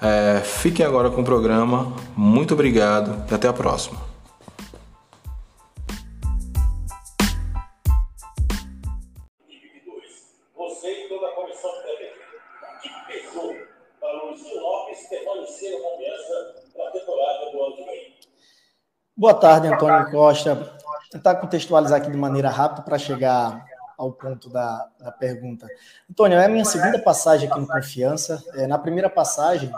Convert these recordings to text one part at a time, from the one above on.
É, fiquem agora com o programa. Muito obrigado e até a próxima. Boa tarde, Antônio Costa. Tentar contextualizar aqui de maneira rápida para chegar ao ponto da, da pergunta. Antônio, é a minha segunda passagem aqui no Confiança. É, na primeira passagem,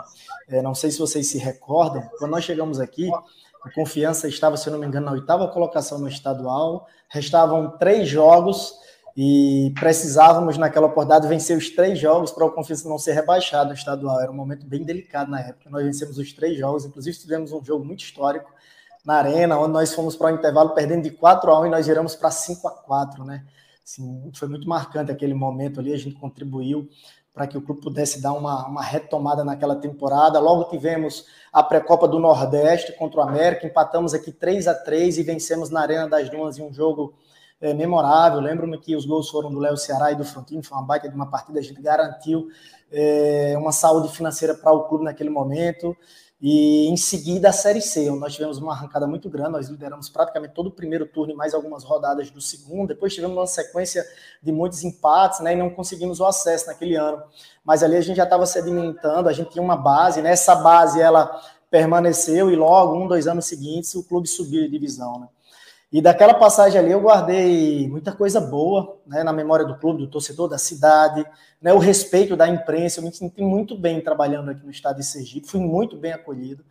é, não sei se vocês se recordam, quando nós chegamos aqui, o Confiança estava, se eu não me engano, na oitava colocação no estadual, restavam três jogos e precisávamos, naquela oportunidade, vencer os três jogos para o Confiança não ser rebaixado no estadual. Era um momento bem delicado na época. Nós vencemos os três jogos, inclusive tivemos um jogo muito histórico na Arena, onde nós fomos para o intervalo perdendo de 4 a 1 e nós viramos para 5 a 4 né? Assim, foi muito marcante aquele momento ali, a gente contribuiu para que o clube pudesse dar uma, uma retomada naquela temporada. Logo tivemos a pré-copa do Nordeste contra o América, empatamos aqui 3 a 3 e vencemos na Arena das Dunas em um jogo é, memorável. Lembro-me que os gols foram do Léo Ceará e do Frontino, foi uma baita de uma partida, a gente garantiu é, uma saúde financeira para o clube naquele momento. E em seguida a Série C, onde nós tivemos uma arrancada muito grande, nós lideramos praticamente todo o primeiro turno e mais algumas rodadas do segundo. Depois tivemos uma sequência de muitos empates, né? E não conseguimos o acesso naquele ano. Mas ali a gente já estava sedimentando, a gente tinha uma base, né? Essa base ela permaneceu e logo, um, dois anos seguintes, o clube subiu de divisão, né? E daquela passagem ali eu guardei muita coisa boa né, na memória do clube, do torcedor, da cidade, né, o respeito da imprensa. Eu me senti muito bem trabalhando aqui no estado de Sergipe, fui muito bem acolhido.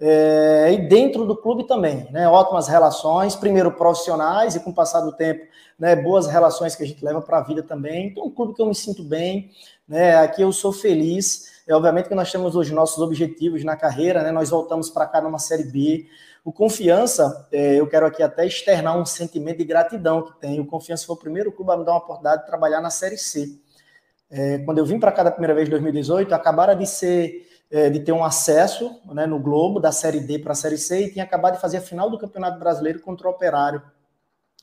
É, e dentro do clube também, né, ótimas relações, primeiro profissionais e com o passar do tempo, né, boas relações que a gente leva para a vida também. Então, um clube que eu me sinto bem, né, aqui eu sou feliz. É obviamente que nós temos os nossos objetivos na carreira, né, nós voltamos para cá numa Série B, o Confiança, é, eu quero aqui até externar um sentimento de gratidão que tem. O Confiança foi o primeiro clube a me dar uma oportunidade de trabalhar na Série C. É, quando eu vim para cá da primeira vez em 2018, acabaram de ser é, de ter um acesso né, no Globo da Série D para a Série C e tinha acabado de fazer a final do Campeonato Brasileiro contra o Operário.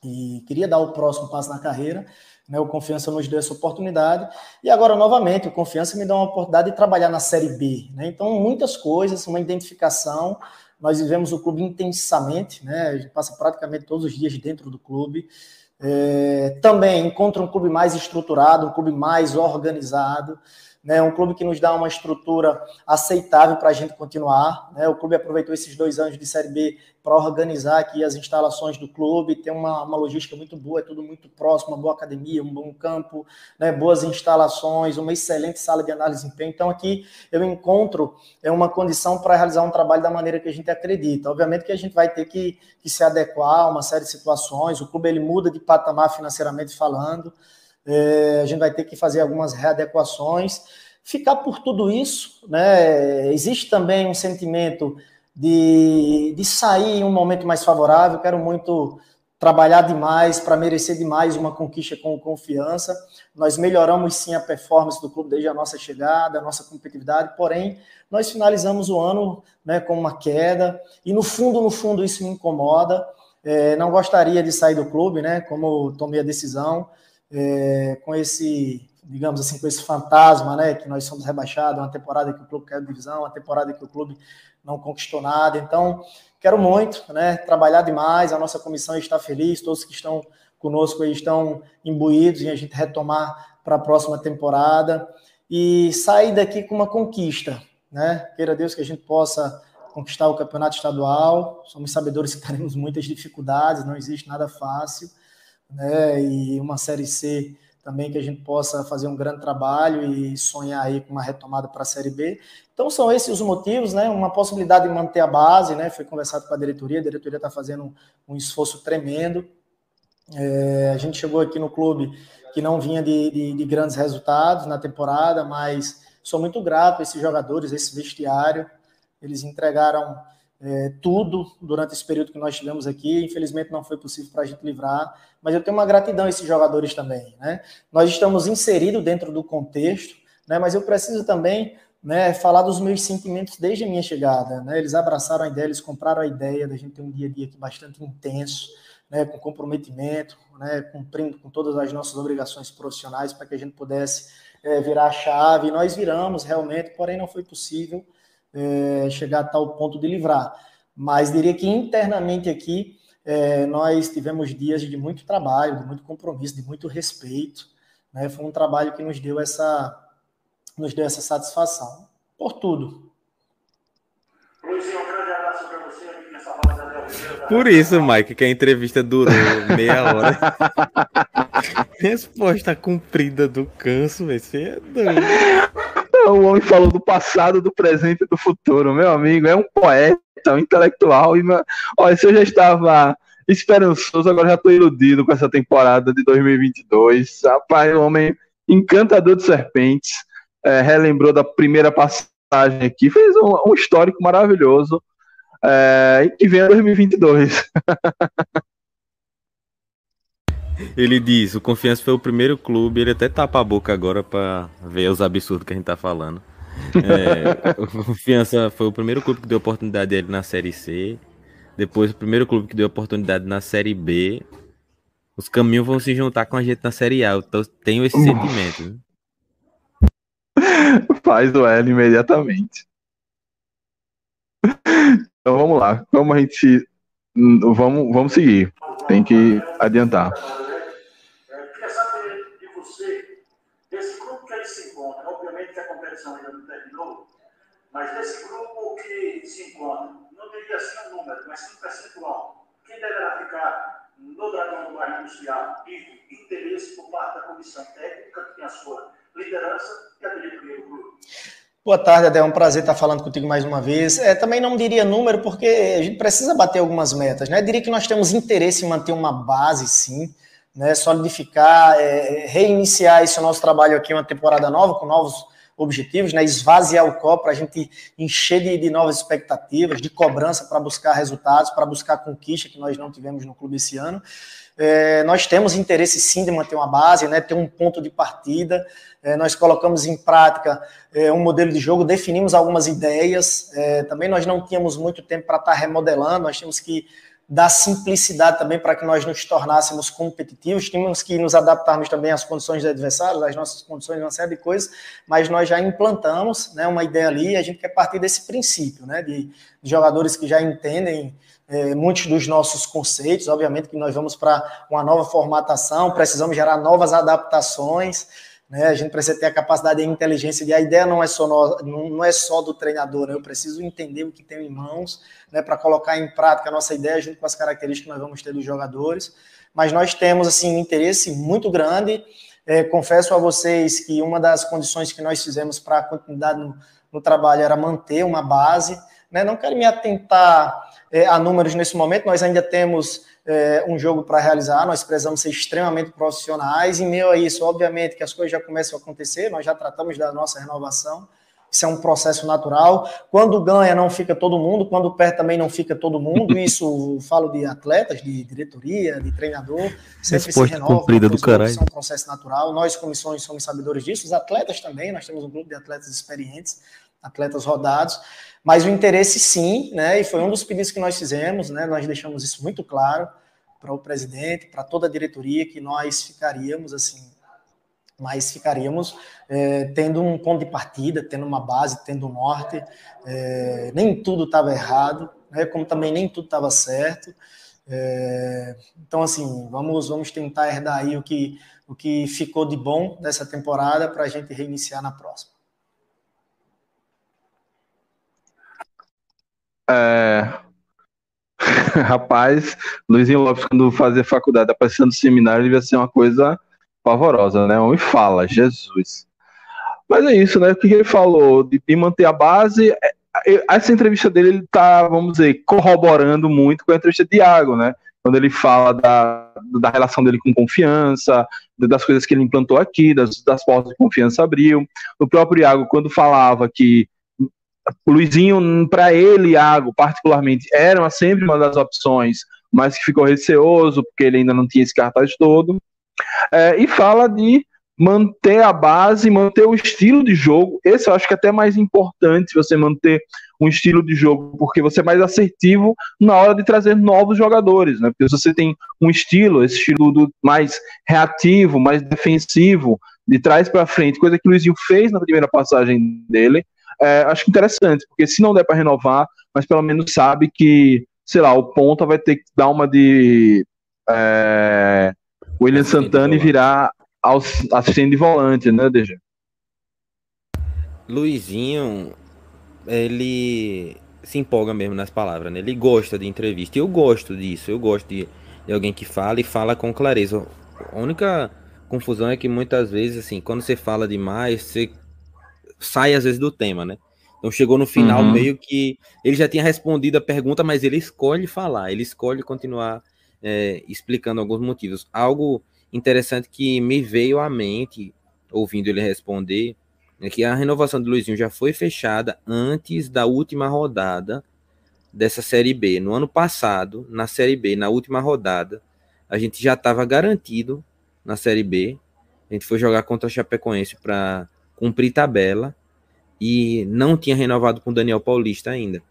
E queria dar o próximo passo na carreira. Né, o Confiança nos deu essa oportunidade. E agora, novamente, o Confiança me dá uma oportunidade de trabalhar na Série B. Né? Então, muitas coisas, uma identificação nós vivemos o clube intensamente, né? A gente passa praticamente todos os dias dentro do clube. É, também encontra um clube mais estruturado, um clube mais organizado né, um clube que nos dá uma estrutura aceitável para a gente continuar. Né, o clube aproveitou esses dois anos de Série B para organizar aqui as instalações do clube, tem uma, uma logística muito boa, é tudo muito próximo, uma boa academia, um bom campo, né, boas instalações, uma excelente sala de análise de desempenho. Então aqui eu encontro é uma condição para realizar um trabalho da maneira que a gente acredita. Obviamente que a gente vai ter que, que se adequar a uma série de situações, o clube ele muda de patamar financeiramente falando, é, a gente vai ter que fazer algumas readequações. Ficar por tudo isso, né? Existe também um sentimento de, de sair em um momento mais favorável. Quero muito trabalhar demais para merecer demais uma conquista com confiança. Nós melhoramos sim a performance do clube desde a nossa chegada, a nossa competitividade, porém nós finalizamos o ano né, com uma queda e no fundo, no fundo isso me incomoda. É, não gostaria de sair do clube, né? Como tomei a decisão é, com esse, digamos assim, com esse fantasma, né, que nós somos rebaixados, uma temporada que o clube caiu divisão, uma temporada que o clube não conquistou nada. Então, quero muito, né, trabalhar demais. A nossa comissão está feliz, todos que estão conosco aí estão imbuídos em a gente retomar para a próxima temporada e sair daqui com uma conquista, né? Queira Deus que a gente possa conquistar o campeonato estadual. Somos sabedores que teremos muitas dificuldades, não existe nada fácil né? E uma série C também que a gente possa fazer um grande trabalho e sonhar aí com uma retomada para a série B. Então são esses os motivos, né? Uma possibilidade de manter a base, né? Foi conversado com a diretoria, a diretoria está fazendo um, esforço tremendo. É, a gente chegou aqui no clube que não vinha de, de, de, grandes resultados na temporada, mas sou muito grato a esses jogadores, a esse vestiário. Eles entregaram é, tudo durante esse período que nós tivemos aqui. Infelizmente não foi possível para a gente livrar, mas eu tenho uma gratidão a esses jogadores também. Né? Nós estamos inseridos dentro do contexto, né? mas eu preciso também né, falar dos meus sentimentos desde a minha chegada. Né? Eles abraçaram a ideia, eles compraram a ideia da gente ter um dia a dia aqui bastante intenso, né, com comprometimento, né, cumprindo com todas as nossas obrigações profissionais para que a gente pudesse é, virar a chave. Nós viramos realmente, porém não foi possível é, chegar a tal ponto de livrar. Mas diria que internamente aqui é, nós tivemos dias de muito trabalho, de muito compromisso, de muito respeito. Né? Foi um trabalho que nos deu essa, nos deu essa satisfação. Por tudo. Luizinho, um grande abraço para você aqui nessa Por isso, Mike, que a entrevista durou meia hora. Resposta cumprida do canso, velho. Você é doido. O homem falou do passado, do presente e do futuro. Meu amigo, é um poeta, um intelectual. E, olha, se eu já estava esperançoso, agora já estou iludido com essa temporada de 2022. Rapaz, um homem encantador de serpentes. É, relembrou da primeira passagem aqui, fez um, um histórico maravilhoso. É, e que vem 2022. Ele diz, o Confiança foi o primeiro clube, ele até tapa a boca agora para ver os absurdos que a gente tá falando. É, o Confiança foi o primeiro clube que deu oportunidade dele na Série C. Depois o primeiro clube que deu oportunidade na Série B. Os caminhos vão se juntar com a gente na Série A. Eu tenho esse sentimento. Faz o L imediatamente. Então vamos lá. Como a gente. Vamos, vamos seguir. Tem que adiantar. Mas desse grupo que se encontra, não diria assim um número, mas sim um percentual, quem deverá ficar no Dragão do Bairro Industrial e interesse por parte da comissão técnica, que tem a sua liderança e a diretoria do clube. Boa tarde, Adé. É um prazer estar falando contigo mais uma vez. É, também não diria número, porque a gente precisa bater algumas metas. Né? Diria que nós temos interesse em manter uma base, sim, né? solidificar, é, reiniciar esse nosso trabalho aqui, uma temporada nova, com novos objetivos, né? esvaziar o copo para a gente encher de, de, novas expectativas, de cobrança para buscar resultados, para buscar conquista que nós não tivemos no clube esse ano. É, nós temos interesse sim de manter uma base, né, ter um ponto de partida. É, nós colocamos em prática é, um modelo de jogo, definimos algumas ideias. É, também nós não tínhamos muito tempo para estar tá remodelando, nós temos que da simplicidade também para que nós nos tornássemos competitivos, tínhamos que nos adaptarmos também às condições dos adversários, às nossas condições, uma série de coisas, mas nós já implantamos né, uma ideia ali e a gente quer partir desse princípio, né, de, jogadores que já entendem é, muitos dos nossos conceitos, obviamente que nós vamos para uma nova formatação, precisamos gerar novas adaptações, né? A gente precisa ter a capacidade e a inteligência de a ideia não é só no, não é só do treinador, né? eu preciso entender o que tenho em mãos, né, para colocar em prática a nossa ideia junto com as características que nós vamos ter dos jogadores. Mas nós temos assim um interesse muito grande. É, confesso a vocês que uma das condições que nós fizemos para a continuidade no, no, trabalho era manter uma base. Né? Não quero me atentar é, a números nesse momento, nós ainda temos é, um jogo para realizar, nós precisamos ser extremamente profissionais. Em meio a isso, obviamente, que as coisas já começam a acontecer, nós já tratamos da nossa renovação, isso é um processo natural. Quando ganha, não fica todo mundo, quando perde, também não fica todo mundo. Isso falo de atletas, de diretoria, de treinador, sempre se renova. Cumprida do caralho. Isso é um processo natural. Nós, comissões, somos sabedores disso, os atletas também, nós temos um grupo de atletas experientes, atletas rodados. Mas o interesse sim, né? E foi um dos pedidos que nós fizemos, né? Nós deixamos isso muito claro para o presidente, para toda a diretoria, que nós ficaríamos assim, mas ficaríamos é, tendo um ponto de partida, tendo uma base, tendo um norte. É, nem tudo estava errado, né? Como também nem tudo estava certo. É, então, assim, vamos, vamos tentar herdar aí o que, o que ficou de bom dessa temporada para a gente reiniciar na próxima. É... Rapaz, Luizinho Lopes, quando fazia faculdade, aparecendo no seminário, devia ser uma coisa pavorosa, né? Homem fala, Jesus. Mas é isso, né? O que ele falou de, manter a base. É, é, essa entrevista dele, ele tá, vamos dizer, corroborando muito com a entrevista de Iago, né? Quando ele fala da, da relação dele com confiança, das coisas que ele implantou aqui, das, das portas de confiança abriu. O próprio Iago, quando falava que o Luizinho, para ele, Iago, particularmente, era sempre uma das opções, mas que ficou receoso, porque ele ainda não tinha esse cartaz todo. É, e fala de manter a base, manter o estilo de jogo. Esse eu acho que é até mais importante você manter um estilo de jogo, porque você é mais assertivo na hora de trazer novos jogadores, né? Porque se você tem um estilo, esse estilo do, mais reativo, mais defensivo, de trás para frente, coisa que o Luizinho fez na primeira passagem dele, é, acho interessante, porque se não der para renovar, mas pelo menos sabe que, sei lá, o ponta vai ter que dar uma de é, William Santana e virar assistente de volante, né, DG? Luizinho, ele se empolga mesmo nas palavras, né? Ele gosta de entrevista. Eu gosto disso. Eu gosto de, de, alguém que fala e fala com clareza. A única confusão é que muitas vezes, assim, quando você fala demais, você sai às vezes do tema, né? Então chegou no final uhum. meio que ele já tinha respondido a pergunta, mas ele escolhe falar, ele escolhe continuar é, explicando alguns motivos. Algo interessante que me veio à mente, ouvindo ele responder, é que a renovação do Luizinho já foi fechada antes da última rodada dessa Série B. No ano passado, na Série B, na última rodada, a gente já estava garantido na Série B. A gente foi jogar contra a Chapecoense para cumprir tabela e não tinha renovado com o Daniel Paulista ainda.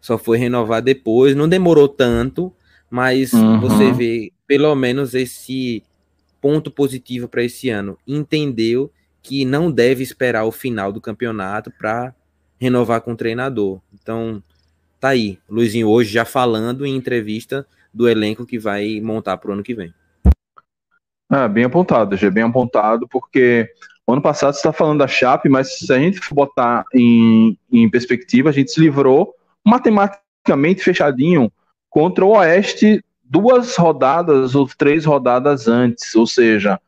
Só foi renovar depois, não demorou tanto, mas uhum. você vê pelo menos esse ponto positivo para esse ano. Entendeu que não deve esperar o final do campeonato para renovar com o treinador. Então, tá aí. Luizinho hoje já falando em entrevista do elenco que vai montar para o ano que vem. É, bem apontado, já bem apontado, porque ano passado você está falando da Chape, mas se a gente botar em, em perspectiva, a gente se livrou matematicamente fechadinho contra o Oeste duas rodadas ou três rodadas antes, ou seja,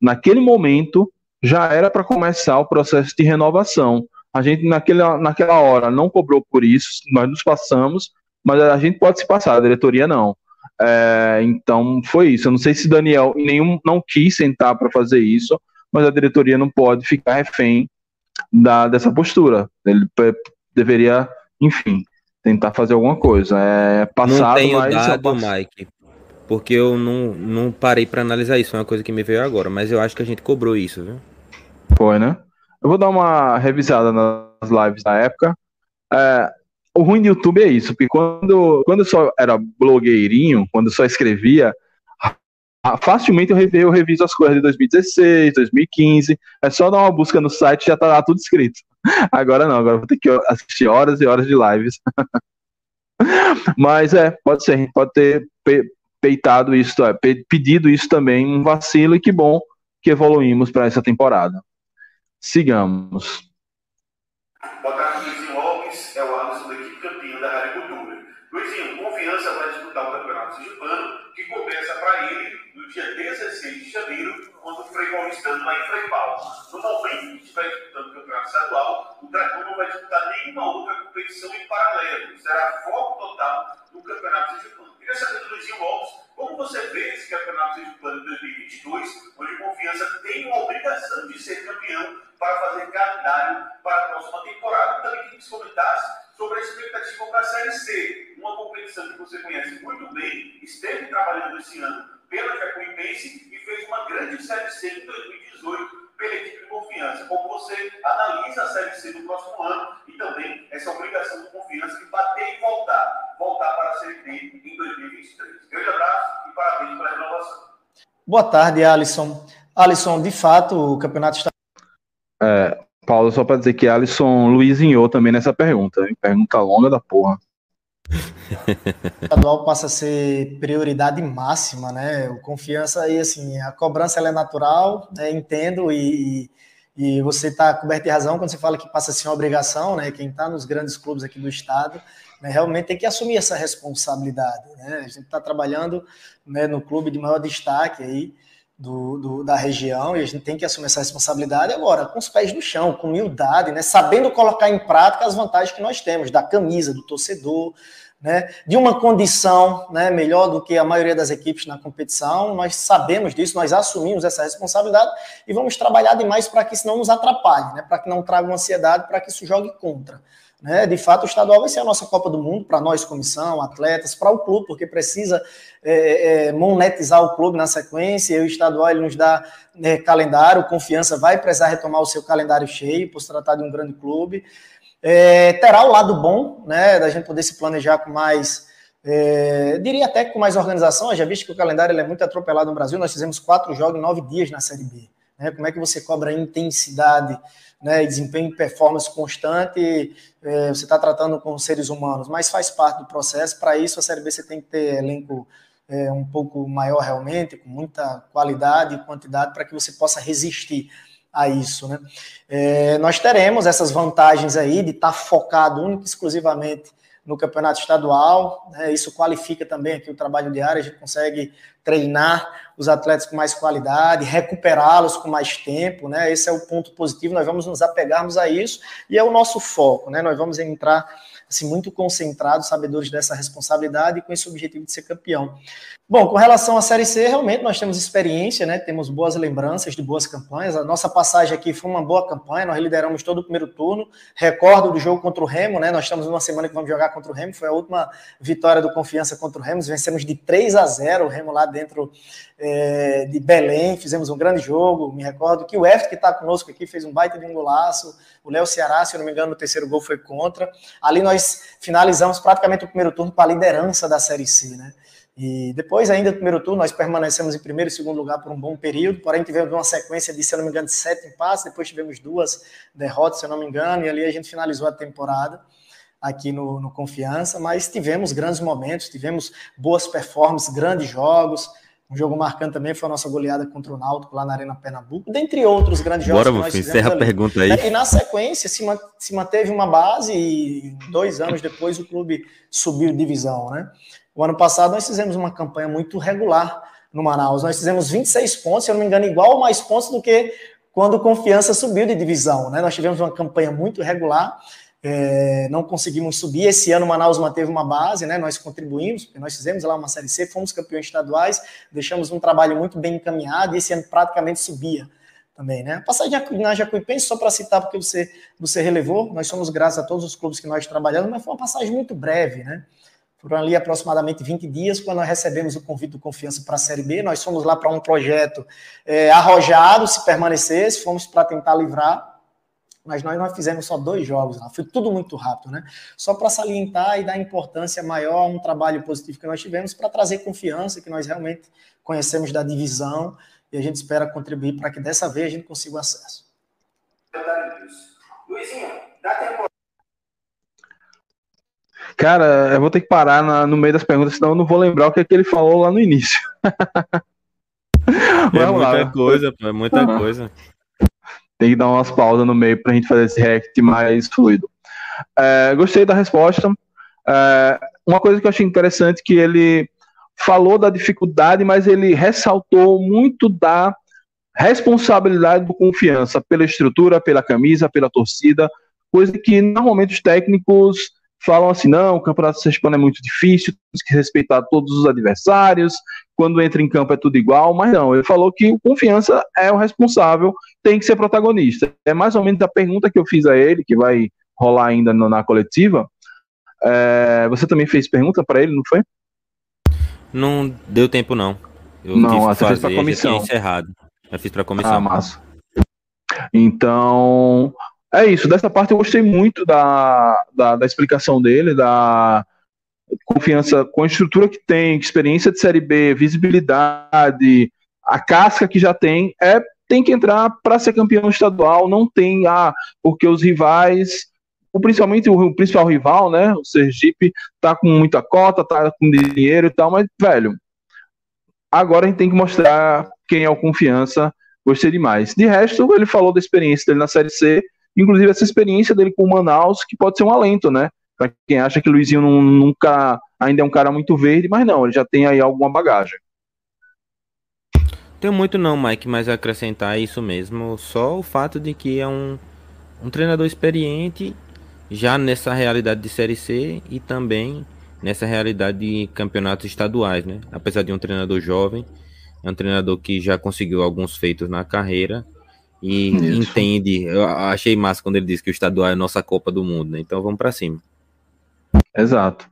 naquele momento já era para começar o processo de renovação. A gente naquela, naquela hora não cobrou por isso, nós nos passamos, mas a gente pode se passar, a diretoria não. É, então foi isso. Eu não sei se Daniel nenhum não quis sentar para fazer isso, mas a diretoria não pode ficar refém da, dessa postura. Ele deveria, enfim, tentar fazer alguma coisa. É passado, não tenho mas dado, Mike, porque eu não, não parei para analisar isso, é uma coisa que me veio agora, mas eu acho que a gente cobrou isso, viu? Foi, né? Eu vou dar uma revisada nas lives da época. É, o ruim do YouTube é isso, porque quando, quando eu só era blogueirinho, quando eu só escrevia, facilmente eu, eu reviso as coisas de 2016, 2015. É só dar uma busca no site já tá lá tudo escrito. Agora não, agora vou ter que assistir horas e horas de lives. Mas é, pode ser, pode ter peitado isso, é, pedido isso também, um vacilo, e que bom que evoluímos para essa temporada. Sigamos. Boa tarde, Luizinho Alves, é o Alisson da equipe campeã da Rádio Cultura. Luizinho, confiança vai disputar o Campeonato Sergipano, que começa para ele no dia 16 de janeiro, quando o Frei Paulistano vai em Frei Paulo. No momento que estiver disputando o Campeonato Estadual, o Dragão não vai disputar nenhuma outra competição em paralelo. Será foco total no Campeonato Sergipano. Queria saber do Luizinho Alves, como você vê esse campeonato plano de 2022, onde Confiança tem uma obrigação de ser campeão para fazer calendário para a próxima temporada. Também que você comentasse sobre a expectativa para a Série C, uma competição que você conhece muito bem, esteve trabalhando esse ano pela Jacuipense e fez uma grande Série C em 2018 pela equipe de confiança. Como você analisa a Série C do próximo ano e também essa obrigação de confiança de bater e voltar, voltar para a Série D em 2023. Grande abraço e parabéns pela renovação. Boa tarde, Alisson. Alisson, de fato, o campeonato está. É, Paulo, só para dizer que Alisson Luizinhou também nessa pergunta. Hein? Pergunta longa da porra. O estadual passa a ser prioridade máxima, né? O confiança e assim, a cobrança é natural, né? entendo e, e você está coberto de razão quando você fala que passa a ser uma obrigação, né? Quem está nos grandes clubes aqui do estado, né? realmente tem que assumir essa responsabilidade, né? A gente está trabalhando né, no clube de maior destaque aí do, do, da região e a gente tem que assumir essa responsabilidade agora, com os pés no chão, com humildade, né? Sabendo colocar em prática as vantagens que nós temos da camisa, do torcedor, né, de uma condição né, melhor do que a maioria das equipes na competição. Nós sabemos disso, nós assumimos essa responsabilidade e vamos trabalhar demais para que isso não nos atrapalhe, né, para que não traga uma ansiedade, para que isso jogue contra. Né? De fato, o estadual vai ser a nossa Copa do Mundo, para nós, comissão, atletas, para o clube, porque precisa é, é, monetizar o clube na sequência, e o estadual ele nos dá né, calendário, confiança vai precisar retomar o seu calendário cheio, por se tratar de um grande clube. É, terá o lado bom, né, da gente poder se planejar com mais, é, diria até com mais organização, já visto que o calendário é muito atropelado no Brasil, nós fizemos quatro jogos em nove dias na Série B. Né, como é que você cobra intensidade né, desempenho e performance constante, é, você está tratando com seres humanos, mas faz parte do processo. Para isso, a Série B você tem que ter elenco é, um pouco maior realmente, com muita qualidade e quantidade, para que você possa resistir a isso. Né? É, nós teremos essas vantagens aí de estar tá focado único exclusivamente no campeonato estadual. Né? Isso qualifica também aqui o trabalho diário, a gente consegue treinar os atletas com mais qualidade, recuperá-los com mais tempo, né? Esse é o ponto positivo, nós vamos nos apegarmos a isso e é o nosso foco, né? Nós vamos entrar assim, muito concentrados, sabedores dessa responsabilidade e com esse objetivo de ser campeão. Bom, com relação à Série C, realmente nós temos experiência, né? Temos boas lembranças de boas campanhas. A nossa passagem aqui foi uma boa campanha, nós lideramos todo o primeiro turno. Recordo do jogo contra o Remo, né? Nós estamos numa semana que vamos jogar contra o Remo, foi a última vitória do Confiança contra o Remo. Vencemos de 3 a 0 o Remo lá dentro é, de Belém, fizemos um grande jogo. Me recordo que o F, que está conosco aqui, fez um baita de um golaço. O Léo Ceará, se eu não me engano, no terceiro gol foi contra. Ali nós finalizamos praticamente o primeiro turno para a liderança da Série C, né? E depois, ainda do primeiro turno, nós permanecemos em primeiro e segundo lugar por um bom período, porém tivemos uma sequência de, se eu não me engano, de sete empates, depois tivemos duas derrotas, se eu não me engano, e ali a gente finalizou a temporada aqui no, no Confiança, mas tivemos grandes momentos, tivemos boas performances, grandes jogos, um jogo marcante também foi a nossa goleada contra o Náutico lá na Arena Pernambuco, dentre outros grandes jogos. Bora, que encerra a pergunta aí. E na sequência se, se manteve uma base e dois anos depois o clube subiu divisão, né? O ano passado nós fizemos uma campanha muito regular no Manaus. Nós fizemos 26 pontos, se eu não me engano, igual ou mais pontos do que quando Confiança subiu de divisão. Né? Nós tivemos uma campanha muito regular, é, não conseguimos subir. Esse ano Manaus manteve uma base, né? nós contribuímos, porque nós fizemos lá uma Série C, fomos campeões estaduais, deixamos um trabalho muito bem encaminhado e esse ano praticamente subia também, né? Passagem na Jacuipense, só para citar, porque você, você relevou, nós somos graças a todos os clubes que nós trabalhamos, mas foi uma passagem muito breve, né? Foram ali aproximadamente 20 dias, quando nós recebemos o convite do Confiança para a Série B. Nós fomos lá para um projeto é, arrojado, se permanecesse, fomos para tentar livrar, mas nós não fizemos só dois jogos lá, foi tudo muito rápido, né? Só para salientar e dar importância maior a um trabalho positivo que nós tivemos para trazer confiança, que nós realmente conhecemos da divisão e a gente espera contribuir para que dessa vez a gente consiga o acesso. Luizinho, dá tempo Cara, eu vou ter que parar na, no meio das perguntas, senão eu não vou lembrar o que, é que ele falou lá no início. é muita lá. coisa, pô, é muita uhum. coisa. Tem que dar umas pausas no meio pra gente fazer esse react mais fluido. É, gostei da resposta. É, uma coisa que eu achei interessante que ele falou da dificuldade, mas ele ressaltou muito da responsabilidade do confiança pela estrutura, pela camisa, pela torcida, coisa que normalmente os técnicos falam assim: não, o campeonato sergipano é muito difícil, tem que respeitar todos os adversários, quando entra em campo é tudo igual, mas não, ele falou que o confiança é o responsável, tem que ser protagonista. É mais ou menos a pergunta que eu fiz a ele, que vai rolar ainda no, na coletiva. É, você também fez pergunta para ele, não foi? Não deu tempo, não. Eu não, você fazer, fez para comissão. encerrado. Eu fiz para comissão. Ah, massa. Então, é isso, dessa parte eu gostei muito da, da, da, explicação dele, da confiança com a estrutura que tem, experiência de Série B, visibilidade, a casca que já tem, é tem que entrar para ser campeão estadual, não tem, ah, porque os rivais, principalmente o principal rival, né, o Sergipe, tá com muita cota, tá com dinheiro e tal, mas, velho, agora a gente tem que mostrar quem é o confiança, gostei demais. De resto, ele falou da experiência dele na Série C, inclusive essa experiência dele com o Manaus, que pode ser um alento, né? Para quem acha que o Luizinho não, nunca ainda é um cara muito verde, mas não, ele já tem aí alguma bagagem. Tem muito não, Mike, mas acrescentar isso mesmo, só o fato de que é um, um treinador experiente já nessa realidade de Série C e também nessa realidade de campeonatos estaduais, né? Apesar de um treinador jovem, é um treinador que já conseguiu alguns feitos na carreira e Isso. entende. Eu achei massa quando ele disse que o estadual é a nossa Copa do Mundo, né? Então vamos para cima. Exato.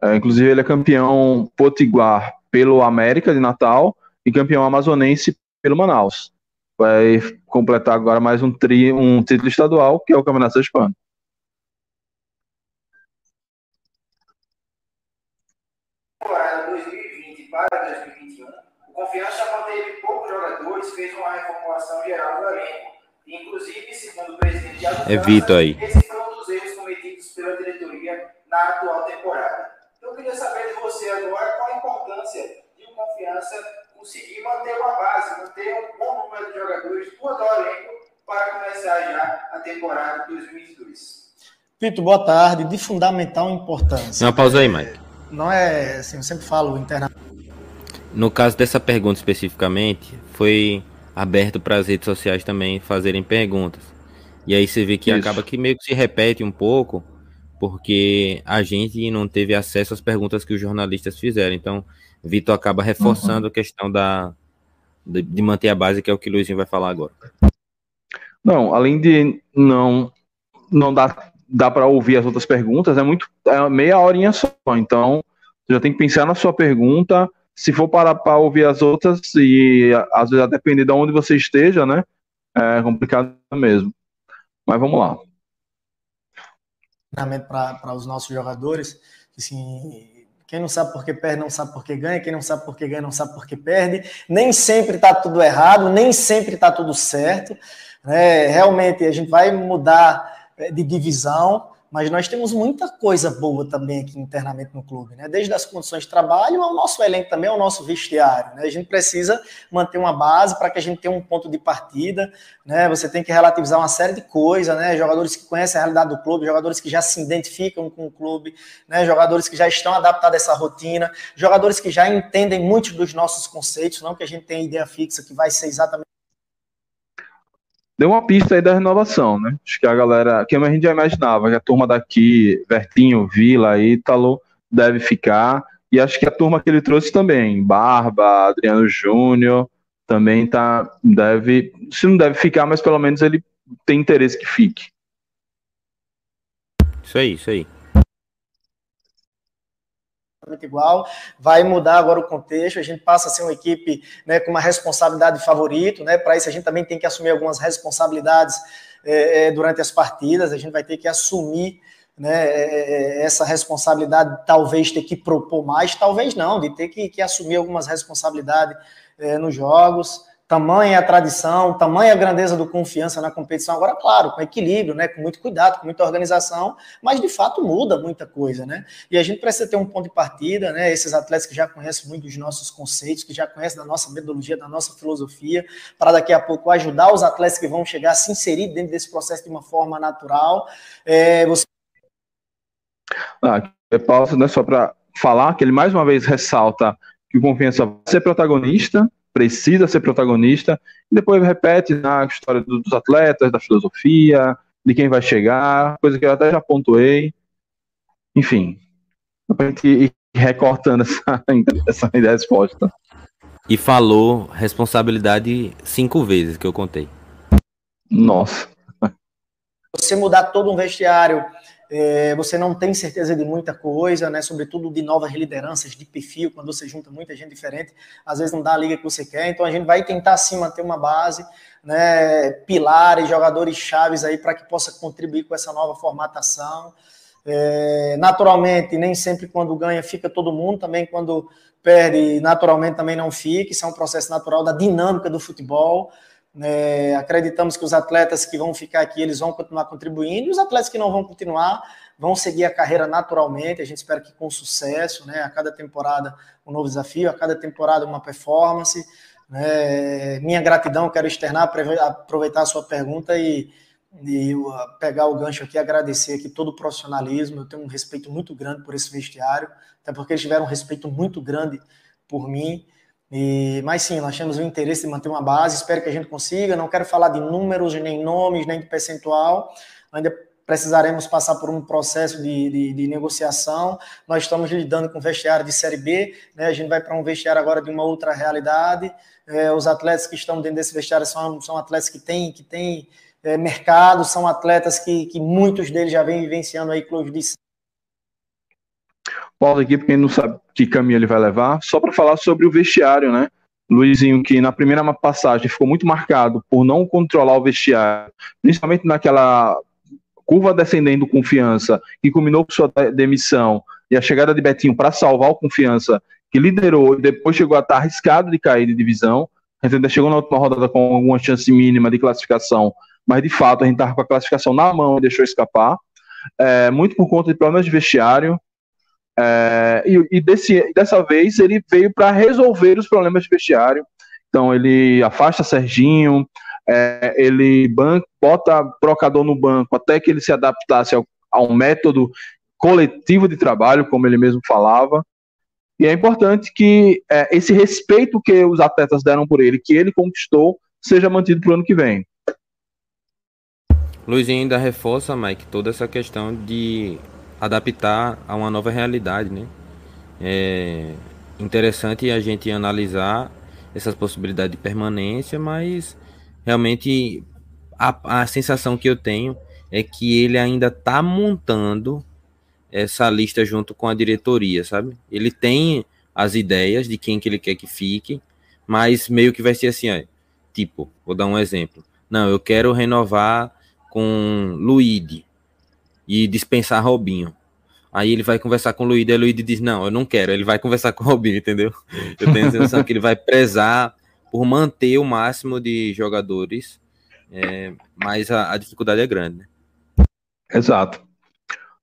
É, inclusive, ele é campeão potiguar pelo América de Natal e campeão amazonense pelo Manaus. Vai completar agora mais um, tri, um título estadual, que é o Campeonato Hispano. Temporada 2020 para 2021, o Confiança manteve poucos jogadores, fez uma reformulação geral do elenco. Inclusive, segundo o presidente Thiago é Vitor aí. esse foi um dos erros cometidos pela diretoria na atual temporada. Então, eu queria saber de você agora qual a importância de o Confiança conseguir manter uma base, manter um bom número de jogadores do atual elenco para começar já a temporada 2022. Pito, boa tarde. De fundamental importância. Uma pausa aí, Mike. Não é, assim, eu sempre falo internamente. No caso dessa pergunta especificamente, foi aberto para as redes sociais também fazerem perguntas. E aí você vê que Isso. acaba que meio que se repete um pouco, porque a gente não teve acesso às perguntas que os jornalistas fizeram. Então, Vitor acaba reforçando uhum. a questão da, de, de, manter a base, que é o que o Luizinho vai falar agora. Não, além de não não dá, dá para ouvir as outras perguntas, é muito é meia horinha só. Então, você já tem que pensar na sua pergunta. Se for parar para ouvir as outras, e às vezes a depender de onde você esteja, né? É complicado mesmo. Mas vamos lá para os nossos jogadores. Assim, quem não sabe por que perde, não sabe por que ganha. Quem não sabe por que ganha, não sabe por que perde. Nem sempre está tudo errado, nem sempre está tudo certo. Né? Realmente, a gente vai mudar eh, de divisão, mas nós temos muita coisa boa também aqui internamente no clube, né? Desde as condições de trabalho ao nosso elenco também, ao nosso vestiário, né? A gente precisa manter uma base para que a gente tenha um ponto de partida, né? Você tem que relativizar uma série de coisas, né? Jogadores que conhecem a realidade do clube, jogadores que já se identificam com o clube, né? Jogadores que já estão adaptados a essa rotina, jogadores que já entendem muitos dos nossos conceitos, não que a gente tenha ideia fixa que vai ser exatamente deu uma pista aí da renovação, né? Acho que a galera, que a gente já imaginava, que a turma daqui, Vertinho, Vila, Ítalo, deve ficar. E acho que a turma que ele trouxe também, Barba, Adriano Júnior, também tá, deve, se não deve ficar, mas pelo menos ele tem interesse que fique. Isso aí, isso aí igual, vai mudar agora o contexto, a gente passa a ser uma equipe né, com uma responsabilidade de favorito, né? Para isso a gente também tem que assumir algumas responsabilidades é, durante as partidas, a gente vai ter que assumir né, é, essa responsabilidade, talvez ter que propor mais, talvez não, de ter que, que assumir algumas responsabilidades é, nos jogos tamanha a tradição, tamanha a grandeza do confiança na competição. Agora, claro, com equilíbrio, né, com muito cuidado, com muita organização, mas de fato muda muita coisa, né? E a gente precisa ter um ponto de partida, né? Esses atletas que já conhecem muito dos nossos conceitos, que já conhecem da nossa metodologia, da nossa filosofia, para daqui a pouco ajudar os atletas que vão chegar a se inserir dentro desse processo de uma forma natural. É, você... Ah, pausa, né, só para falar que ele mais uma vez ressalta que o confiança vai ser protagonista precisa ser protagonista, e depois repete na história dos atletas, da filosofia, de quem vai chegar, coisa que eu até já pontuei. Enfim, para a gente ir recortando essa, essa resposta. E falou responsabilidade cinco vezes que eu contei. Nossa. Você mudar todo um vestiário, é, você não tem certeza de muita coisa, né? Sobretudo de novas lideranças de perfil, quando você junta muita gente diferente, às vezes não dá a liga que você quer. Então a gente vai tentar sim manter uma base, né? Pilares, jogadores chaves aí para que possa contribuir com essa nova formatação. É, naturalmente, nem sempre quando ganha fica todo mundo, também quando perde, naturalmente também não fica. Isso é um processo natural da dinâmica do futebol. É, acreditamos que os atletas que vão ficar aqui, eles vão continuar contribuindo, e os atletas que não vão continuar vão seguir a carreira naturalmente, a gente espera que com sucesso, né? A cada temporada um novo desafio, a cada temporada uma performance. Né? Minha gratidão, quero externar, aproveitar a sua pergunta e, e pegar o gancho aqui, agradecer aqui todo o profissionalismo. Eu tenho um respeito muito grande por esse vestiário, até porque eles tiveram um respeito muito grande por mim. E, mas sim, nós temos o interesse de manter uma base, espero que a gente consiga. Não quero falar de números, nem nomes, nem de percentual. Ainda precisaremos passar por um processo de, de, de, negociação. Nós estamos lidando com vestiário de Série B, né? a gente vai para um vestiário agora de uma outra realidade. É, os atletas que estão dentro desse vestiário são, são atletas que têm que têm é, mercado, são atletas que, que muitos deles já vêm vivenciando aí clubes de Paulo aqui, porque não sabe que caminho ele vai levar, só para falar sobre o vestiário, né? Luizinho, que na primeira passagem ficou muito marcado por não controlar o vestiário, principalmente naquela curva descendendo confiança, que culminou com sua demissão, e a chegada de Betinho para salvar o confiança, que liderou e depois chegou a estar arriscado de cair de divisão. A gente ainda chegou na última rodada com alguma chance mínima de classificação, mas de fato a gente estava com a classificação na mão e deixou escapar. É, muito por conta de problemas de vestiário, é, e, e desse, dessa vez ele veio para resolver os problemas de vestiário. Então ele afasta Serginho, é, ele ban bota trocador no banco até que ele se adaptasse ao, a um método coletivo de trabalho, como ele mesmo falava. E é importante que é, esse respeito que os atletas deram por ele, que ele conquistou, seja mantido para o ano que vem. Luizinho ainda reforça, Mike, toda essa questão de adaptar a uma nova realidade, né? É interessante a gente analisar essas possibilidades de permanência, mas realmente a, a sensação que eu tenho é que ele ainda está montando essa lista junto com a diretoria, sabe? Ele tem as ideias de quem que ele quer que fique, mas meio que vai ser assim, ó, tipo, vou dar um exemplo. Não, eu quero renovar com Luíde e dispensar Robinho. Aí ele vai conversar com o Luíde e o Luíde diz: Não, eu não quero. Ele vai conversar com o Robinho, entendeu? Eu tenho a sensação que ele vai prezar por manter o máximo de jogadores, é, mas a, a, dificuldade é grande. Né? Exato.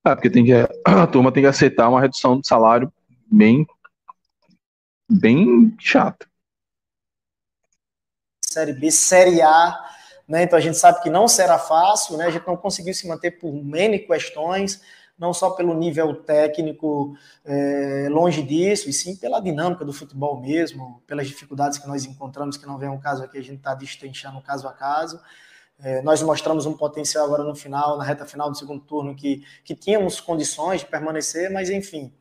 É, porque tem que, a turma tem que aceitar uma redução de salário bem, bem chata. Série B, Série A né? Então a gente sabe que não será fácil, né? A gente não conseguiu se manter por N questões, não só pelo nível técnico, é, longe disso, e sim pela dinâmica do futebol mesmo, pelas dificuldades que nós encontramos, que não vem um caso aqui, a gente está destrinchando caso a caso. É, nós mostramos um potencial agora no final, na reta final do segundo turno, que, que tínhamos condições de permanecer, mas enfim,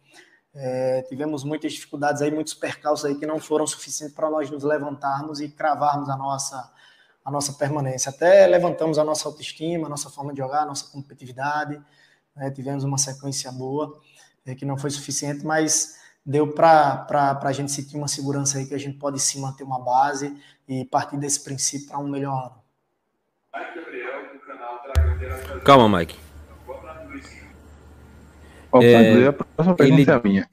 é, tivemos muitas dificuldades aí, muitos percalços aí que não foram suficientes para nós nos levantarmos e cravarmos a nossa, a nossa permanência. Até levantamos a nossa autoestima, a nossa forma de jogar, a nossa competitividade. Né? Tivemos uma sequência boa, é, que não foi suficiente, mas deu para a gente sentir uma segurança aí que a gente pode sim manter uma base e partir desse princípio para um melhor ano. Calma, Mike. É, a próxima pergunta ele, é a minha.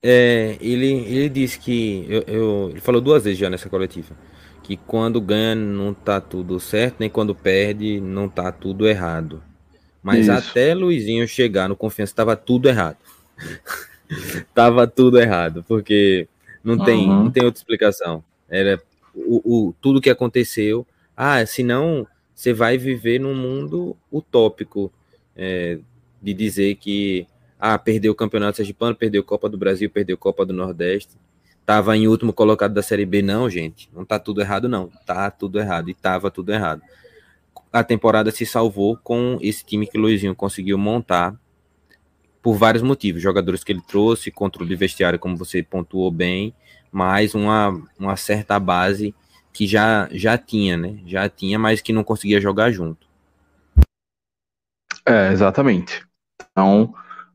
É, ele, ele disse que. Eu, eu, ele falou duas vezes já nessa coletiva que quando ganha não tá tudo certo, nem quando perde não tá tudo errado. Mas Isso. até Luizinho chegar no confiança tava tudo errado. tava tudo errado, porque não tem, uhum. não tem outra explicação. Era o, o, tudo que aconteceu. Ah, senão você vai viver num mundo utópico é, de dizer que ah, perdeu o campeonato sergipano, perdeu a Copa do Brasil, perdeu a Copa do Nordeste tava em último colocado da Série B, não, gente. Não tá tudo errado, não. Tá tudo errado. E tava tudo errado. A temporada se salvou com esse time que o Luizinho conseguiu montar por vários motivos. Jogadores que ele trouxe, controle de vestiário, como você pontuou bem, mais uma, uma certa base que já, já tinha, né? Já tinha, mas que não conseguia jogar junto. É, exatamente. Então,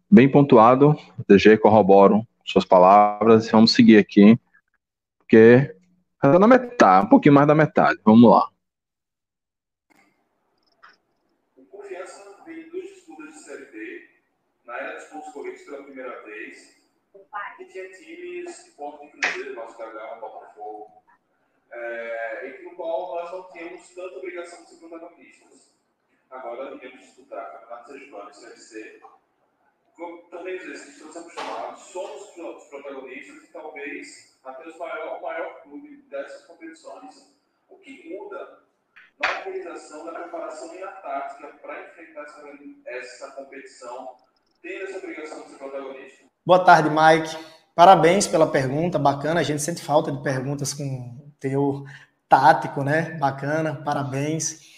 bem pontuado, DG corroboro suas palavras. Vamos seguir aqui, porque está na metade, um pouquinho mais da metade. Vamos lá. Confiança vem duas disputas de na era dos pontos pela primeira vez, tinha times de de Cruzeiro, Botafogo, é, entre o qual nós não tínhamos tanta obrigação de ser protagonistas. Agora iremos disputar Campeonato Sergipano e Série C também dizer, se estamos acostumados, somos os protagonistas e talvez até o maior, maior clube dessas competições. O que muda na organização, na preparação e na tática para enfrentar essa, essa competição, tendo essa obrigação de ser protagonista? Boa tarde, Mike. Parabéns pela pergunta, bacana. A gente sente falta de perguntas com teor tático, né? Bacana, parabéns.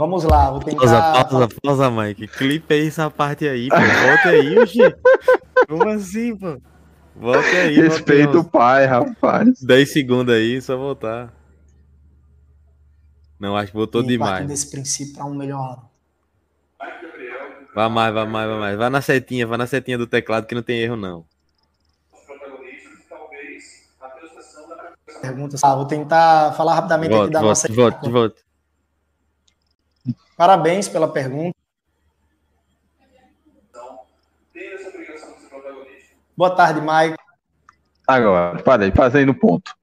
Vamos lá, vou tentar. Pausa, pausa, pausa, Mike. Clipe aí essa parte aí, pô. Volta aí, Oxi. Como assim, pô? Volta aí. Respeita o pai, rapaz. 10 segundos aí, só voltar. Não, acho que voltou E demais. desse princípio para um melhor. Vai mais, vai mais, vai mais. Vai na setinha, vai na setinha do teclado que não tem erro, não. Perguntas. Ah, vou tentar falar rapidamente aqui Volte, da nossa. volte, volte, volte. Parabéns pela pergunta. Boa tarde, Mike. Agora, parei, fazendo ponto.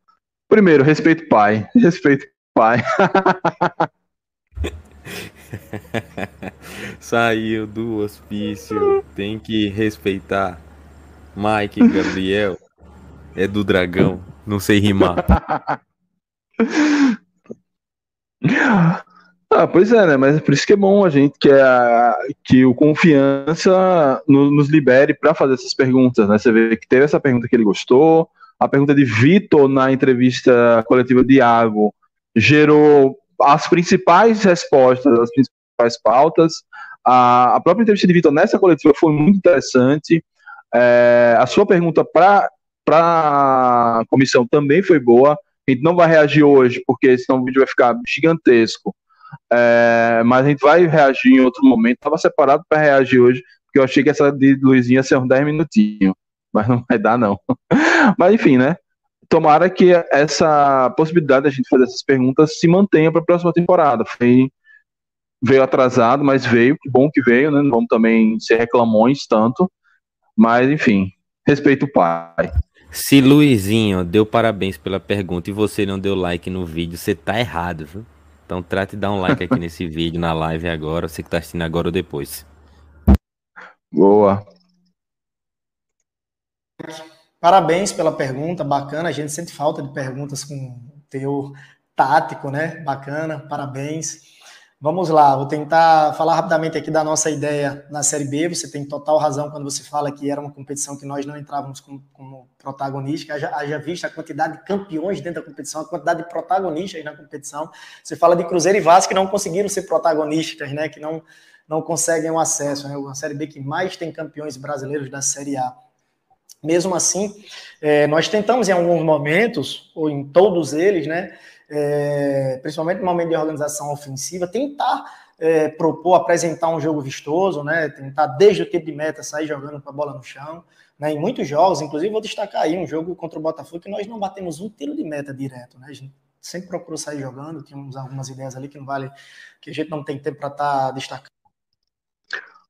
Primeiro, respeito o pai. Respeito o pai. Saiu do hospício. Tem que respeitar. Mike Gabriel. É do dragão. Não sei rimar. Ah, pois é, né? Mas é por isso que é bom a gente que, a, que o confiança no- nos libere para fazer essas perguntas, né? Você vê que teve essa pergunta que ele gostou, a pergunta de Vitor na entrevista coletiva de Iago gerou as principais respostas, as principais pautas. A, a própria entrevista de Vitor nessa coletiva foi muito interessante. É, a sua pergunta para a comissão também foi boa. A gente não vai reagir hoje, porque senão o vídeo vai ficar gigantesco. É, mas a gente vai reagir em outro momento. Estava separado para reagir hoje, porque eu achei que essa de Luizinha ia ser uns 10 minutinhos. Mas não vai dar, não. Mas enfim, né? Tomara que essa possibilidade de a gente fazer essas perguntas se mantenha para a próxima temporada. Foi, veio atrasado, mas veio. Que bom que veio, né? Não vamos também ser reclamões tanto. Mas enfim, respeito o pai. Se Luizinho deu parabéns pela pergunta e você não deu like no vídeo, você tá errado, viu? Então trate de dar um like aqui nesse vídeo, na live agora, você que tá assistindo agora ou depois. Boa. Parabéns pela pergunta, bacana. A gente sente falta de perguntas com teor tático, né? Bacana, parabéns. Vamos lá, vou tentar falar rapidamente aqui da nossa ideia na Série B. Você tem total razão quando você fala que era uma competição que nós não entrávamos como, como protagonista. Haja, haja visto a quantidade de campeões dentro da competição, a quantidade de protagonistas na competição. Você fala de Cruzeiro e Vasco que não conseguiram ser protagonistas, né? Que não, não conseguem o acesso. Né? Uma Série B que mais tem campeões brasileiros da Série A. Mesmo assim, é, nós tentamos em alguns momentos, ou em todos eles, né, é, principalmente no momento de organização ofensiva, tentar é, propor, apresentar um jogo vistoso, né, tentar desde o tempo de meta sair jogando com a bola no chão. Né, em muitos jogos, inclusive vou destacar aí um jogo contra o Botafogo que nós não batemos um tiro de meta direto. Né, a gente sempre procurou sair jogando, tínhamos algumas ideias ali que não vale, que a gente não tem tempo para estar tá destacando.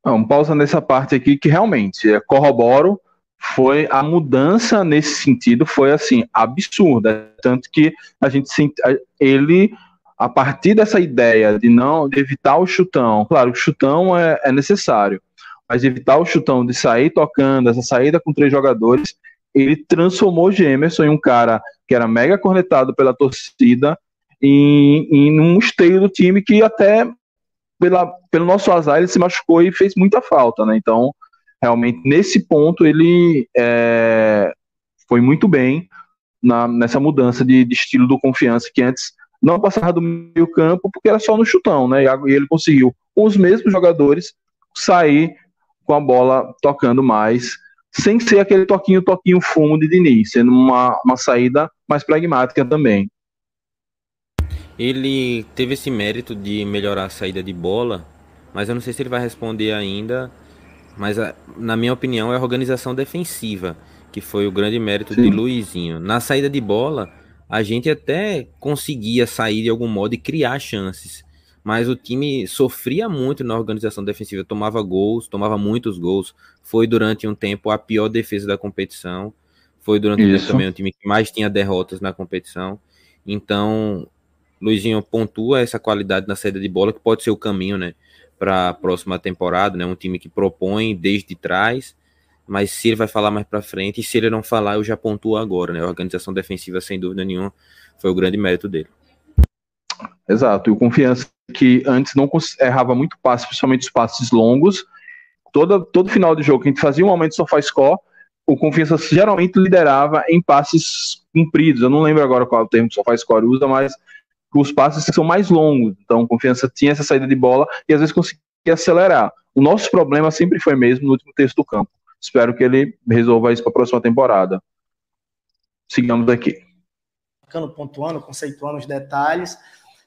Não, pausa nessa parte aqui que realmente é, corroboro foi a mudança nesse sentido foi assim absurda. Tanto que a gente ele a partir dessa ideia de não de evitar o chutão claro o chutão é, é necessário mas evitar o chutão de sair tocando essa saída com três jogadores ele transformou o Gemerson em um cara que era mega cornetado pela torcida em, em um esteio do time que até pela, pelo nosso azar ele se machucou e fez muita falta né? Então realmente nesse ponto ele é, foi muito bem na, nessa mudança de, de, estilo do confiança que antes não passava do meio campo porque era só no chutão, né? E ele conseguiu com os mesmos jogadores sair com a bola tocando mais, sem ser aquele toquinho, toquinho fumo de Diniz, sendo uma, uma saída mais pragmática também. Ele teve esse mérito de melhorar a saída de bola, mas eu não sei se ele vai responder ainda mas na minha opinião é a organização defensiva que foi o grande mérito Sim. de Luizinho. Na saída de bola, a gente até conseguia sair de algum modo e criar chances, mas o time sofria muito na organização defensiva, tomava gols, tomava muitos gols. Foi durante um tempo a pior defesa da competição. Foi durante um tempo também o time que mais tinha derrotas na competição. Então, Luizinho pontua essa qualidade na saída de bola, que pode ser o caminho, né? Para a próxima temporada, né? Um time que propõe desde trás, mas se ele vai falar mais para frente, e se ele não falar, eu já pontuo agora, né? A organização defensiva, sem dúvida nenhuma, foi o grande mérito dele. Exato, e o confiança que antes não errava muito passe, principalmente os passes longos. Toda, todo final de jogo que a gente fazia um momento só faz score, o confiança geralmente liderava em passes compridos. Eu não lembro agora qual é o termo que só faz score usa, mas os passes que são mais longos. Então, confiança tinha essa saída de bola e às vezes conseguia acelerar. O nosso problema sempre foi mesmo no último terço do campo. Espero que ele resolva isso para a próxima temporada. Sigamos aqui. Ficando pontuando, conceituando os detalhes.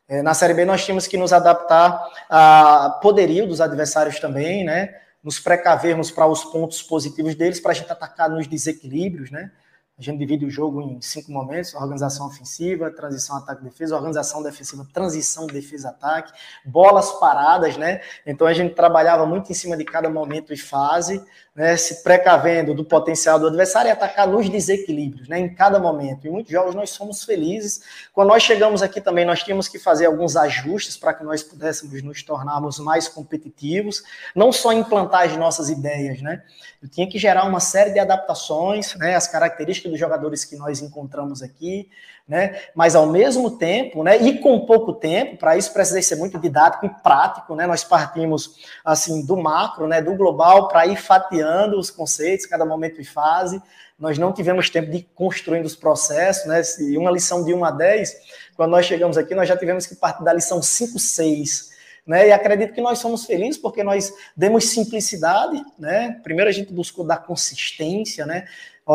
É, na Série B nós tínhamos que nos adaptar a poderio dos adversários também, né? Nos precavermos para os pontos positivos deles, para a gente atacar nos desequilíbrios, né? A gente divide o jogo em cinco momentos: organização ofensiva, transição, ataque, defesa, organização defensiva, transição, defesa, ataque, bolas paradas, né? Então a gente trabalhava muito em cima de cada momento e fase, né? Se precavendo do potencial do adversário e atacar nos desequilíbrios, né? Em cada momento. Em muitos jogos nós somos felizes. Quando nós chegamos aqui também, nós tínhamos que fazer alguns ajustes para que nós pudéssemos nos tornarmos mais competitivos, não só implantar as nossas ideias, né? Eu tinha que gerar uma série de adaptações, né? As características dos jogadores que nós encontramos aqui, né? Mas ao mesmo tempo, né? E com pouco tempo, para isso precisei ser muito didático e prático, né? Nós partimos assim do macro, né? Do global para ir fatiando os conceitos, cada momento e fase. Nós não tivemos tempo de ir construindo os processos, né? E uma lição de 1 a 10, quando nós chegamos aqui, nós já tivemos que partir da lição 5, 6. Né? E acredito que nós somos felizes porque nós demos simplicidade, né? Primeiro a gente buscou dar consistência, né?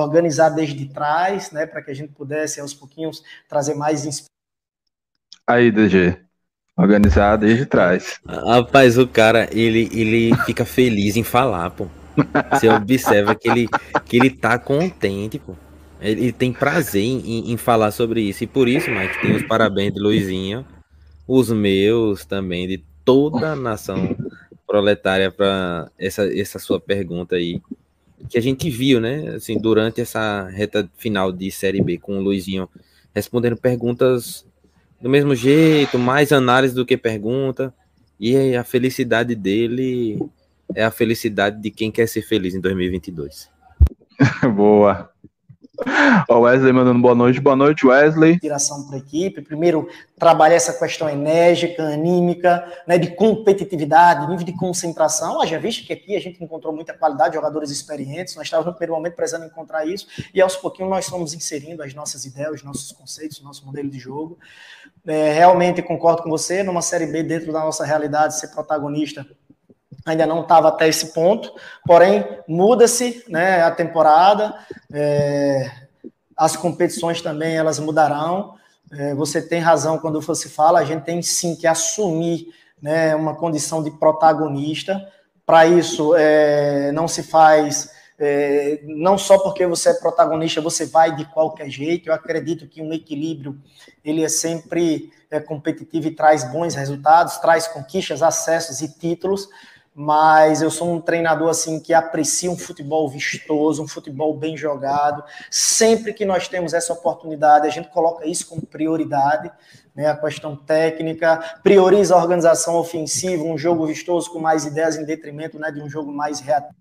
Organizar desde trás, né, para que a gente pudesse aos pouquinhos trazer mais Aí, DG, organizar desde trás. Rapaz, o cara, ele, ele fica feliz em falar, pô. Você observa que ele, que ele tá contente, pô. Ele tem prazer em, em falar sobre isso. E por isso, Mike, tem os parabéns de Luizinho, os meus também, de toda a nação proletária para essa, essa sua pergunta aí que a gente viu, né, assim, durante essa reta final de Série B com o Luizinho respondendo perguntas do mesmo jeito, mais análise do que pergunta, e a felicidade dele é a felicidade de quem quer ser feliz em 2022. Boa. O Wesley mandando boa noite. Boa noite, Wesley. Inspiração para a equipe. Primeiro, trabalhar essa questão enérgica, anímica, né, de competitividade, nível de concentração. Já visto que aqui a gente encontrou muita qualidade, jogadores experientes. Nós estávamos no primeiro momento precisando encontrar isso, e aos pouquinhos nós fomos inserindo as nossas ideias, os nossos conceitos, o nosso modelo de jogo. É, realmente concordo com você, numa Série B, dentro da nossa realidade, ser protagonista ainda não estava até esse ponto, porém muda-se né, a temporada, é, as competições também elas mudarão. É, você tem razão quando você fala, a gente tem sim que assumir né, uma condição de protagonista. Para isso, é, não se faz é, não só porque você é protagonista, você vai de qualquer jeito. Eu acredito que um equilíbrio ele é sempre é, competitivo e traz bons resultados, traz conquistas, acessos e títulos mas eu sou um treinador assim que aprecia um futebol vistoso, um futebol bem jogado. Sempre que nós temos essa oportunidade, a gente coloca isso como prioridade, né? A questão técnica, prioriza a organização ofensiva, um jogo vistoso com mais ideias em detrimento, né, de um jogo mais reativo.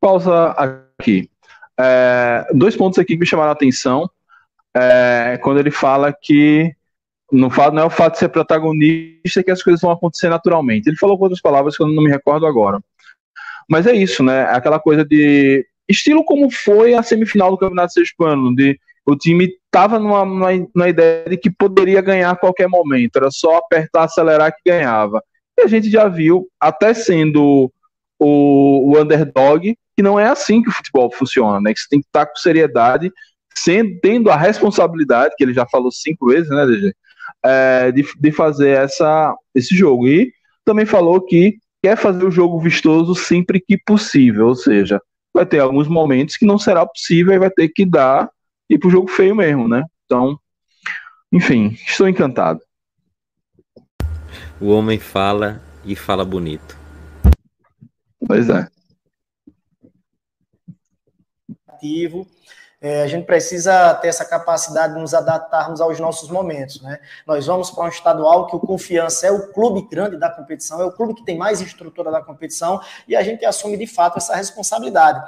Pausa aqui. É, dois pontos aqui que me chamaram a atenção. É, quando ele fala que não, não é o fato de ser protagonista que as coisas vão acontecer naturalmente. Ele falou com outras palavras que eu não me recordo agora. Mas é isso, né? Aquela coisa de. Estilo como foi a semifinal do Campeonato Sergipano, de o time estava numa, numa, ideia de que poderia ganhar a qualquer momento, era só apertar, acelerar que ganhava. E a gente já viu, até sendo o, o underdog, que não é assim que o futebol funciona, né? Que você tem que estar com seriedade, sendo, tendo a responsabilidade, que ele já falou cinco vezes, né, DG? É, de, de fazer essa, esse jogo. E também falou que quer fazer o jogo vistoso sempre que possível, ou seja, vai ter alguns momentos que não será possível e vai ter que dar e pro jogo feio mesmo, né? Então, enfim, estou encantado. O homem fala e fala bonito. Pois é. Ativo é, a gente precisa ter essa capacidade de nos adaptarmos aos nossos momentos. Né? Nós vamos para um estadual que o Confiança é o clube grande da competição, é o clube que tem mais estrutura da competição, e a gente assume de fato essa responsabilidade.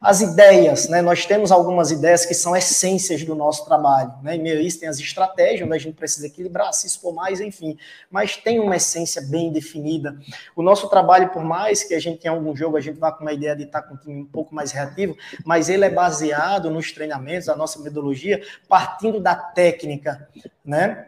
As ideias, né? Nós temos algumas ideias que são essências do nosso trabalho, né? Em meio isso tem as estratégias, onde a gente precisa equilibrar, se expor mais, enfim. Mas tem uma essência bem definida. O nosso trabalho, por mais que a gente tenha algum jogo, a gente vá com uma ideia de estar com um time um pouco mais reativo, mas ele é baseado nos treinamentos, a nossa metodologia, partindo da técnica, né?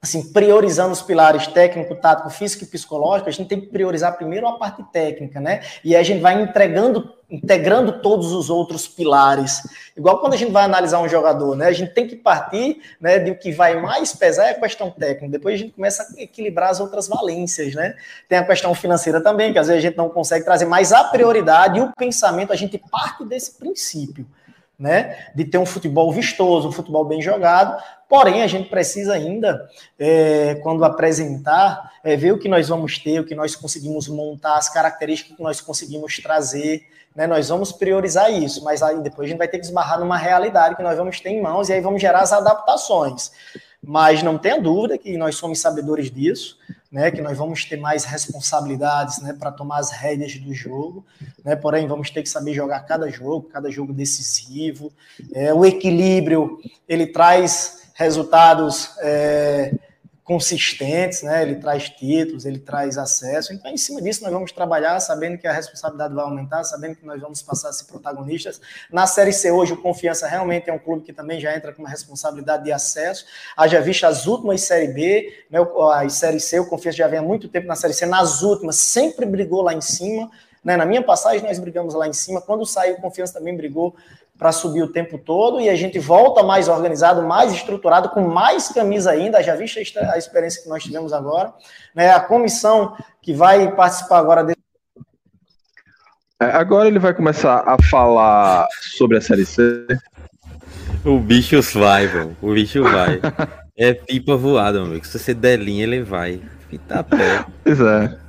Assim, priorizando os pilares técnico, tático, físico e psicológico, a gente tem que priorizar primeiro a parte técnica, né? E aí a gente vai entregando, integrando todos os outros pilares. Igual quando a gente vai analisar um jogador, né? A gente tem que partir, né, de o que vai mais pesar é a questão técnica. Depois a gente começa a equilibrar as outras valências, né? Tem a questão financeira também, que às vezes a gente não consegue trazer, mas a prioridade e o pensamento, a gente parte desse princípio né, de ter um futebol vistoso, um futebol bem jogado. Porém, a gente precisa ainda, é, quando apresentar, é, ver o que nós vamos ter, o que nós conseguimos montar, as características que nós conseguimos trazer. Né, nós vamos priorizar isso, mas aí depois a gente vai ter que esbarrar numa realidade que nós vamos ter em mãos e aí vamos gerar as adaptações. Mas não tenha dúvida que nós somos sabedores disso, né, que nós vamos ter mais responsabilidades né, para tomar as rédeas do jogo, né, porém vamos ter que saber jogar cada jogo, cada jogo decisivo. É, o equilíbrio ele traz resultados é, consistentes, né? Ele traz títulos, ele traz acesso. Então, em cima disso, nós vamos trabalhar, sabendo que a responsabilidade vai aumentar, sabendo que nós vamos passar a ser protagonistas. Na Série C hoje, o Confiança realmente é um clube que também já entra com uma responsabilidade de acesso. Haja visto as últimas Série B, né? A Série C, o Confiança já vem há muito tempo na Série C. Nas últimas, sempre brigou lá em cima. Né? Na minha passagem, nós brigamos lá em cima. Quando saiu, o Confiança também brigou para subir o tempo todo e a gente volta mais organizado, mais estruturado, com mais camisa ainda. Já viste a experiência que nós tivemos agora. Né? A comissão que vai participar agora desse. É, agora ele vai começar a falar sobre a Série C. O bicho vai, mano. O bicho vai. É pipa voada, meu amigo. Se você der linha, ele vai. Fita pé. Pois é.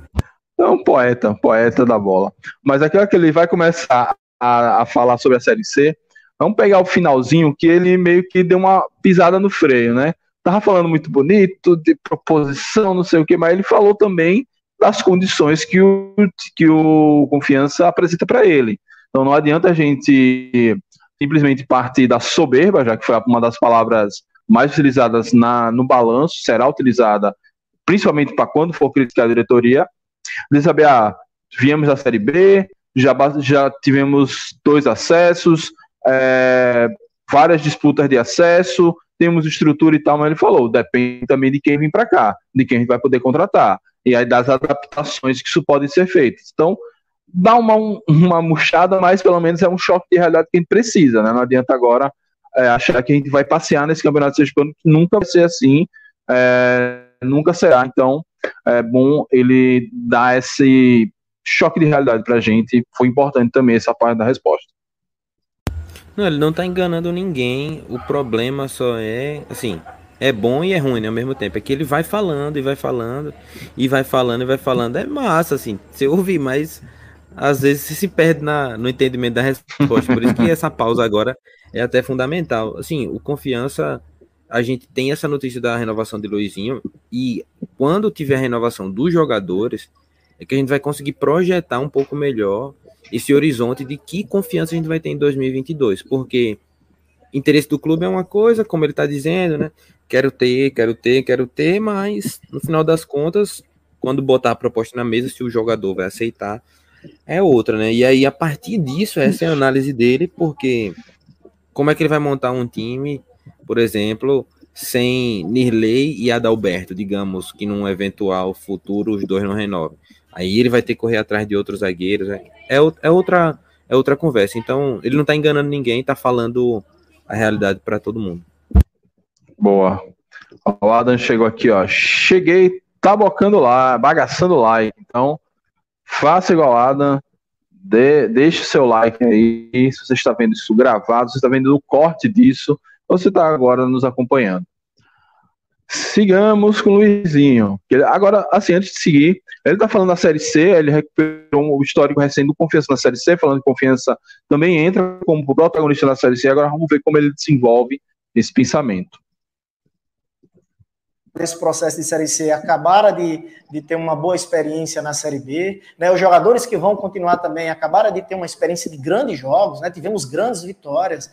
É um poeta, poeta da bola. Mas aquilo que ele vai começar a, a falar sobre a Série C, vamos pegar o finalzinho que ele meio que deu uma pisada no freio, né? Tava falando muito bonito, de proposição, não sei o que, mas ele falou também das condições que o, que o Confiança apresenta para ele. Então não adianta a gente simplesmente partir da soberba, já que foi uma das palavras mais utilizadas na, no balanço, será utilizada principalmente para quando for criticar a diretoria, saber, ah, viemos da Série B, já, já tivemos dois acessos, é, várias disputas de acesso, temos estrutura e tal, mas ele falou, depende também de quem vem para cá, de quem a gente vai poder contratar, e aí das adaptações que isso pode ser feito. Então, dá uma, uma murchada, mas pelo menos é um choque de realidade que a gente precisa, né? Não adianta agora é, achar que a gente vai passear nesse campeonato sergipano, que nunca vai ser assim, é, nunca será. Então, é bom ele dar esse choque de realidade pra gente. Foi importante também essa parte da resposta. Não, ele não tá enganando ninguém. O problema só é, assim, é bom e é ruim né, ao mesmo tempo. É que ele vai falando e vai falando, e vai falando e vai falando. É massa, assim, você ouvir, mas às vezes você se perde na, no entendimento da resposta. Por isso que essa pausa agora é até fundamental. Assim, o confiança, a gente tem essa notícia da renovação de Luizinho, e quando tiver a renovação dos jogadores, é que a gente vai conseguir projetar um pouco melhor esse horizonte de que confiança a gente vai ter em 2022, porque interesse do clube é uma coisa, como ele está dizendo, né? Quero ter, quero ter, quero ter, mas no final das contas, quando botar a proposta na mesa, se o jogador vai aceitar, é outra, né? E aí, a partir disso, essa é a análise dele, porque como é que ele vai montar um time, por exemplo, sem Nirley e Adalberto, digamos que num eventual futuro os dois não renovem. Aí ele vai ter que correr atrás de outros zagueiros. É, é, é outra, é outra conversa. Então, ele não está enganando ninguém, está falando a realidade para todo mundo. Boa. O Adam chegou aqui, ó. Cheguei, tá bocando lá, bagaçando like. Então, faça igual Adam. De, deixe seu like aí. Se você está vendo isso gravado, se você está vendo o corte disso, você está agora nos acompanhando. Sigamos com o Luizinho. Agora, assim, antes de seguir, ele está falando da Série C, ele recuperou o histórico recente do Confiança na Série C, falando que Confiança também entra como protagonista na Série C. Agora vamos ver como ele desenvolve esse pensamento. desse processo de Série C acabaram de, de ter uma boa experiência na Série B. Né? Os jogadores que vão continuar também acabaram de ter uma experiência de grandes jogos, né? tivemos grandes vitórias.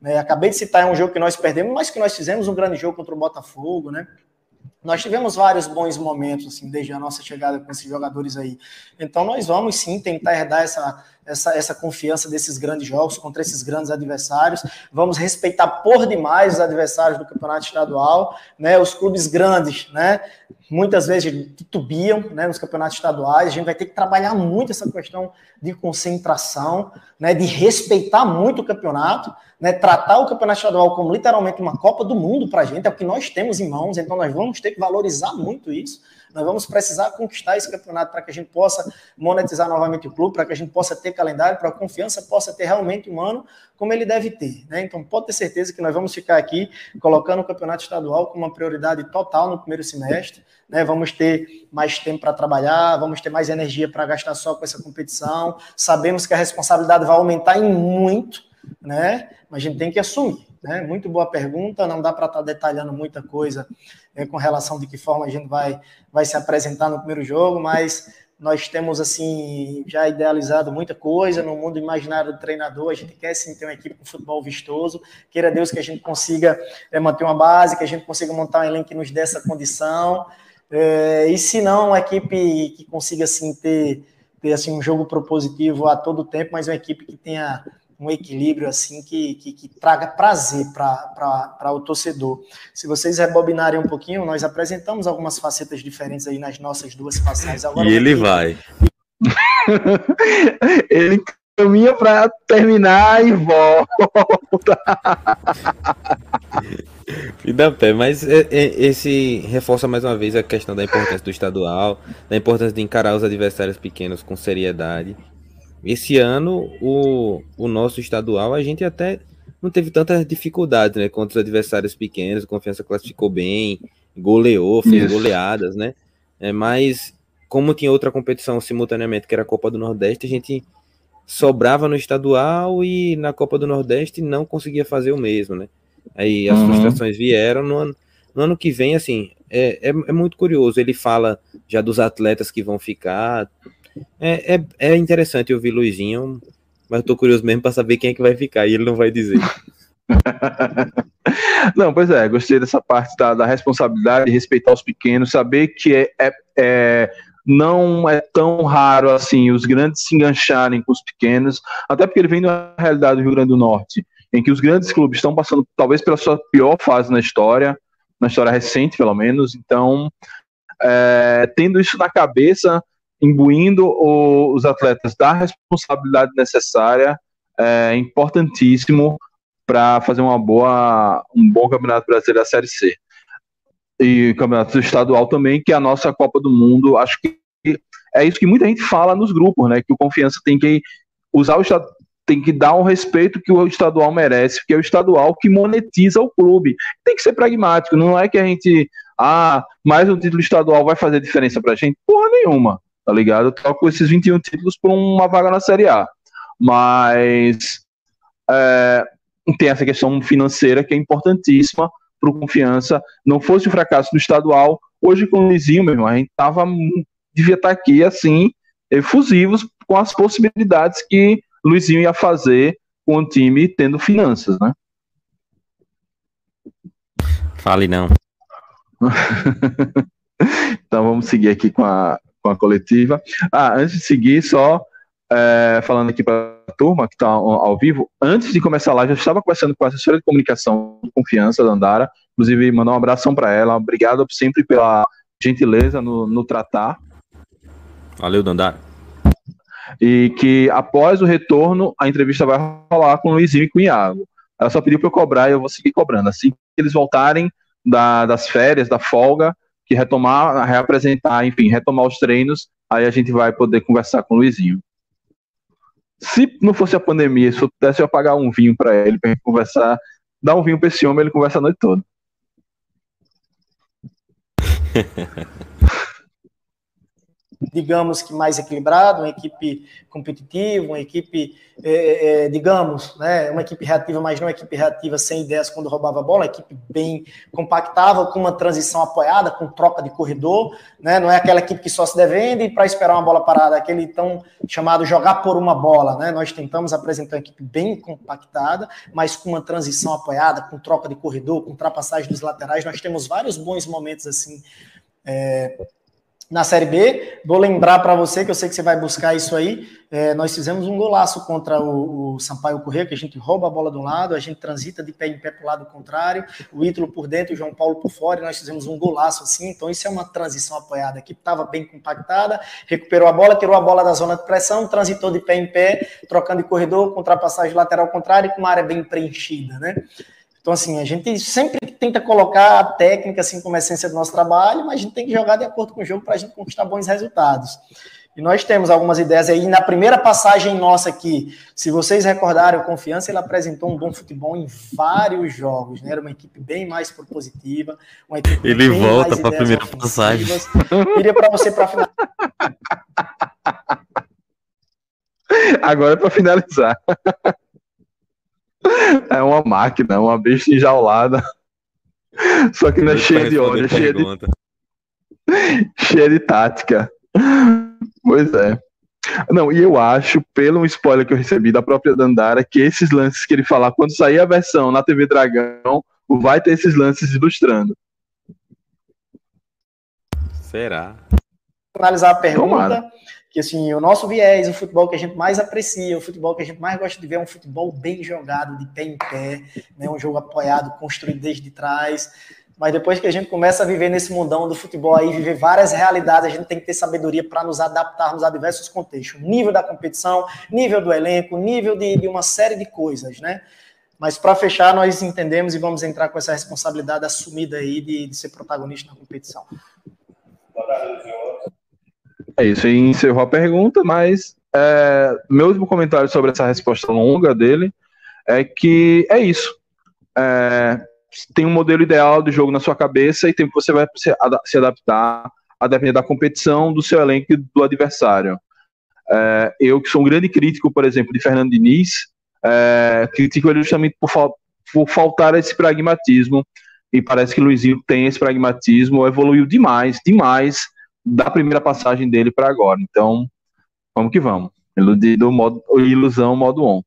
Né? Acabei de citar um jogo que nós perdemos, mas que nós fizemos um grande jogo contra o Botafogo. Né? Nós tivemos vários bons momentos assim, desde a nossa chegada com esses jogadores aí. Então nós vamos sim tentar herdar essa essa, essa confiança desses grandes jogos contra esses grandes adversários. Vamos respeitar por demais os adversários do campeonato estadual, né? Os clubes grandes, né? Muitas vezes titubiam, né? Nos campeonatos estaduais. A gente vai ter que trabalhar muito essa questão de concentração, né? De respeitar muito o campeonato, né? Tratar o campeonato estadual como literalmente uma Copa do Mundo para a gente é o que nós temos em mãos. Então nós vamos ter que valorizar muito isso. Nós vamos precisar conquistar esse campeonato para que a gente possa monetizar novamente o clube, para que a gente possa ter calendário, para a confiança possa ter realmente um ano como ele deve ter. Né? Então, pode ter certeza que nós vamos ficar aqui colocando o campeonato estadual como uma prioridade total no primeiro semestre. Né? Vamos ter mais tempo para trabalhar, vamos ter mais energia para gastar só com essa competição. Sabemos que a responsabilidade vai aumentar em muito, né? mas a gente tem que assumir. Né? Muito boa pergunta, não dá para estar detalhando muita coisa é, com relação de que forma a gente vai, vai se apresentar no primeiro jogo, mas nós temos assim já idealizado muita coisa no mundo imaginário do treinador. A gente quer sim ter uma equipe com futebol vistoso. Queira Deus que a gente consiga é, manter uma base, que a gente consiga montar um elenco que nos dê essa condição. É, e se não, uma equipe que consiga assim ter, ter assim um jogo propositivo a todo tempo, mas uma equipe que tenha um equilíbrio assim que, que, que traga prazer para o torcedor. Se vocês rebobinarem um pouquinho, nós apresentamos algumas facetas diferentes aí nas nossas duas passagens. Agora, e ele vai. ele caminha para terminar e volta. E dá pé, mas esse reforça mais uma vez a questão da importância do estadual, da importância de encarar os adversários pequenos com seriedade esse ano, o, o nosso estadual, a gente até não teve tantas dificuldades, né? Contra os adversários pequenos, a confiança classificou bem, goleou, fez Isso. goleadas, né? É, mas, como tinha outra competição simultaneamente, que era a Copa do Nordeste, a gente sobrava no estadual e na Copa do Nordeste não conseguia fazer o mesmo, né? Aí as uhum. frustrações vieram no ano, no ano que vem, assim, é, é, é, muito curioso. Ele fala já dos atletas que vão ficar, é, é, é interessante ouvir Luizinho, mas eu tô curioso mesmo para saber quem é que vai ficar e ele não vai dizer. não, pois é, gostei dessa parte da, da responsabilidade, respeitar os pequenos, saber que é, é, é, não é tão raro assim os grandes se engancharem com os pequenos, até porque ele vem da realidade do Rio Grande do Norte, em que os grandes clubes estão passando talvez pela sua pior fase na história, na história recente pelo menos, então é, tendo isso na cabeça, imbuindo o, os atletas da responsabilidade necessária é importantíssimo para fazer uma boa, um bom campeonato brasileiro da Série C. E campeonato estadual também, que é a nossa Copa do Mundo. Acho que é isso que muita gente fala nos grupos, né? Que o confiança tem que usar o tem que dar um respeito que o estadual merece, porque é o estadual que monetiza o clube. Tem que ser pragmático, não é que a gente, ah, mais um título estadual vai fazer diferença pra gente? Porra nenhuma tá ligado? Eu troco esses 21 títulos por uma vaga na Série A. Mas é, tem essa questão financeira que é importantíssima para confiança. Não fosse o fracasso do estadual, hoje com o Lizinho, meu irmão, a gente tava, devia estar tá aqui assim, efusivos com as possibilidades que Luizinho ia fazer com o time tendo finanças, né? Fale não. então vamos seguir aqui com a, com a coletiva. Ah, antes de seguir, só é, falando aqui para a turma que está ao, ao, vivo, antes de começar a live, eu estava conversando com a assessora de comunicação de confiança da Andara, inclusive mandar um abração para ela, obrigado sempre pela gentileza no, no tratar. Valeu, Dandara. E que após o retorno, a entrevista vai rolar com o Luizinho e com o Iago. Ela só pediu para eu cobrar e eu vou seguir cobrando. Assim que eles voltarem da, das férias, da folga, que retomar, reapresentar, enfim, retomar os treinos, aí a gente vai poder conversar com o Luizinho. Se não fosse a pandemia, se eu pudesse eu pagar um vinho para ele, para conversar, dar um vinho para esse homem, ele conversa a noite toda. digamos que mais equilibrado, uma equipe competitiva, uma equipe, é, é, digamos, né, uma equipe reativa, mas não uma equipe reativa sem ideias quando roubava a bola, uma equipe bem compactável, com uma transição apoiada, com troca de corredor, né, não é aquela equipe que só se defende para esperar uma bola parada, aquele tão chamado jogar por uma bola, né, nós tentamos apresentar uma equipe bem compactada, mas com uma transição apoiada, com troca de corredor, com ultrapassagem dos laterais, nós temos vários bons momentos assim, é, na Série B. Vou lembrar para você, que eu sei que você vai buscar isso aí. É, nós fizemos um golaço contra o, o, Sampaio Corrêa, que a gente rouba a bola um lado, a gente transita de pé em pé para o lado contrário, o Ítalo por dentro, o João Paulo por fora, e nós fizemos um golaço assim. Então, isso é uma transição apoiada. A equipe estava bem compactada, recuperou a bola, tirou a bola da zona de pressão, transitou de pé em pé, trocando de corredor, com ultrapassagem lateral contrário e com uma área bem preenchida, né? Então, assim, a gente sempre tenta colocar a técnica assim como essência do nosso trabalho, mas a gente tem que jogar de acordo com o jogo para a gente conquistar bons resultados. E nós temos algumas ideias aí. Na primeira passagem nossa aqui, se vocês recordarem, o Confiança ele apresentou um bom futebol em vários jogos, né? Era uma equipe bem mais propositiva, uma equipe Ele volta para a primeira passagem. Queria para você para final. Agora é para finalizar. É uma máquina, uma besta enjaulada. Só que não é cheia de ódio, é cheia de... cheia de tática. Pois é. Não, e eu acho, pelo spoiler que eu recebi da própria Dandara, que esses lances que ele falar, quando sair a versão na TV Dragão, vai ter esses lances ilustrando. Será? Finalizar a pergunta. Tomara que assim, o nosso viés, o futebol que a gente mais aprecia, o futebol que a gente mais gosta de ver é um futebol bem jogado, de pé em pé, né, um jogo apoiado, construído desde trás. Mas depois que a gente começa a viver nesse mundão do futebol aí, viver várias realidades, a gente tem que ter sabedoria para nos adaptarmos a diversos contextos. Nível da competição, nível do elenco, nível de, de uma série de coisas, né? Mas para fechar, nós entendemos e vamos entrar com essa responsabilidade assumida aí de, de ser protagonista na competição. Boa tarde, é isso, e encerrou a pergunta, mas é, meu último comentário sobre essa resposta longa dele é que é isso. É, tem um modelo ideal de jogo na sua cabeça e tem que você vai se adaptar a depender da competição, do seu elenco e do adversário. É, eu, que sou um grande crítico, por exemplo, de Fernando Diniz, é, critico ele justamente por, fal por faltar esse pragmatismo e parece que Luizinho tem esse pragmatismo, evoluiu demais, demais da primeira passagem dele para agora. Então, vamos que vamos. Iludido, modo, ilusão, modo on.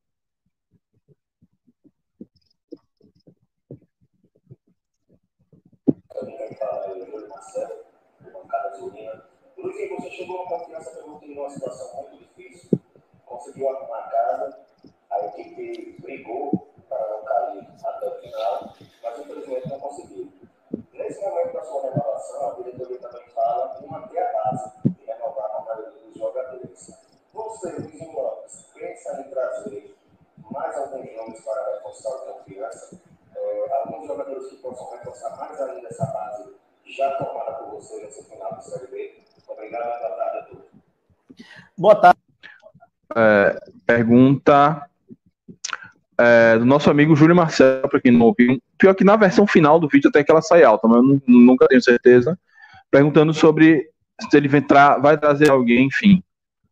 você chegou a uma pergunta em uma situação muito difícil, conseguiu casa, a equipe brigou para não cair até o final, mas infelizmente não conseguiu. Nesse momento da sua renovação, a diretoria também fala em manter a base e renovar a maioria dos jogadores. Você, Luiz Lopes, pensa em trazer mais alguns nomes para reforçar a confiança? É, alguns jogadores que possam reforçar mais ainda essa base já formada por você nesse final do Série B? Obrigado, boa tarde a todos. Boa tarde. É, pergunta é, do nosso amigo Júlio Marcelo, para quem não ouviu. Pior que na versão final do vídeo até que ela sai alta, mas eu nunca tenho certeza. Perguntando sobre se ele vai, tra vai trazer alguém, enfim.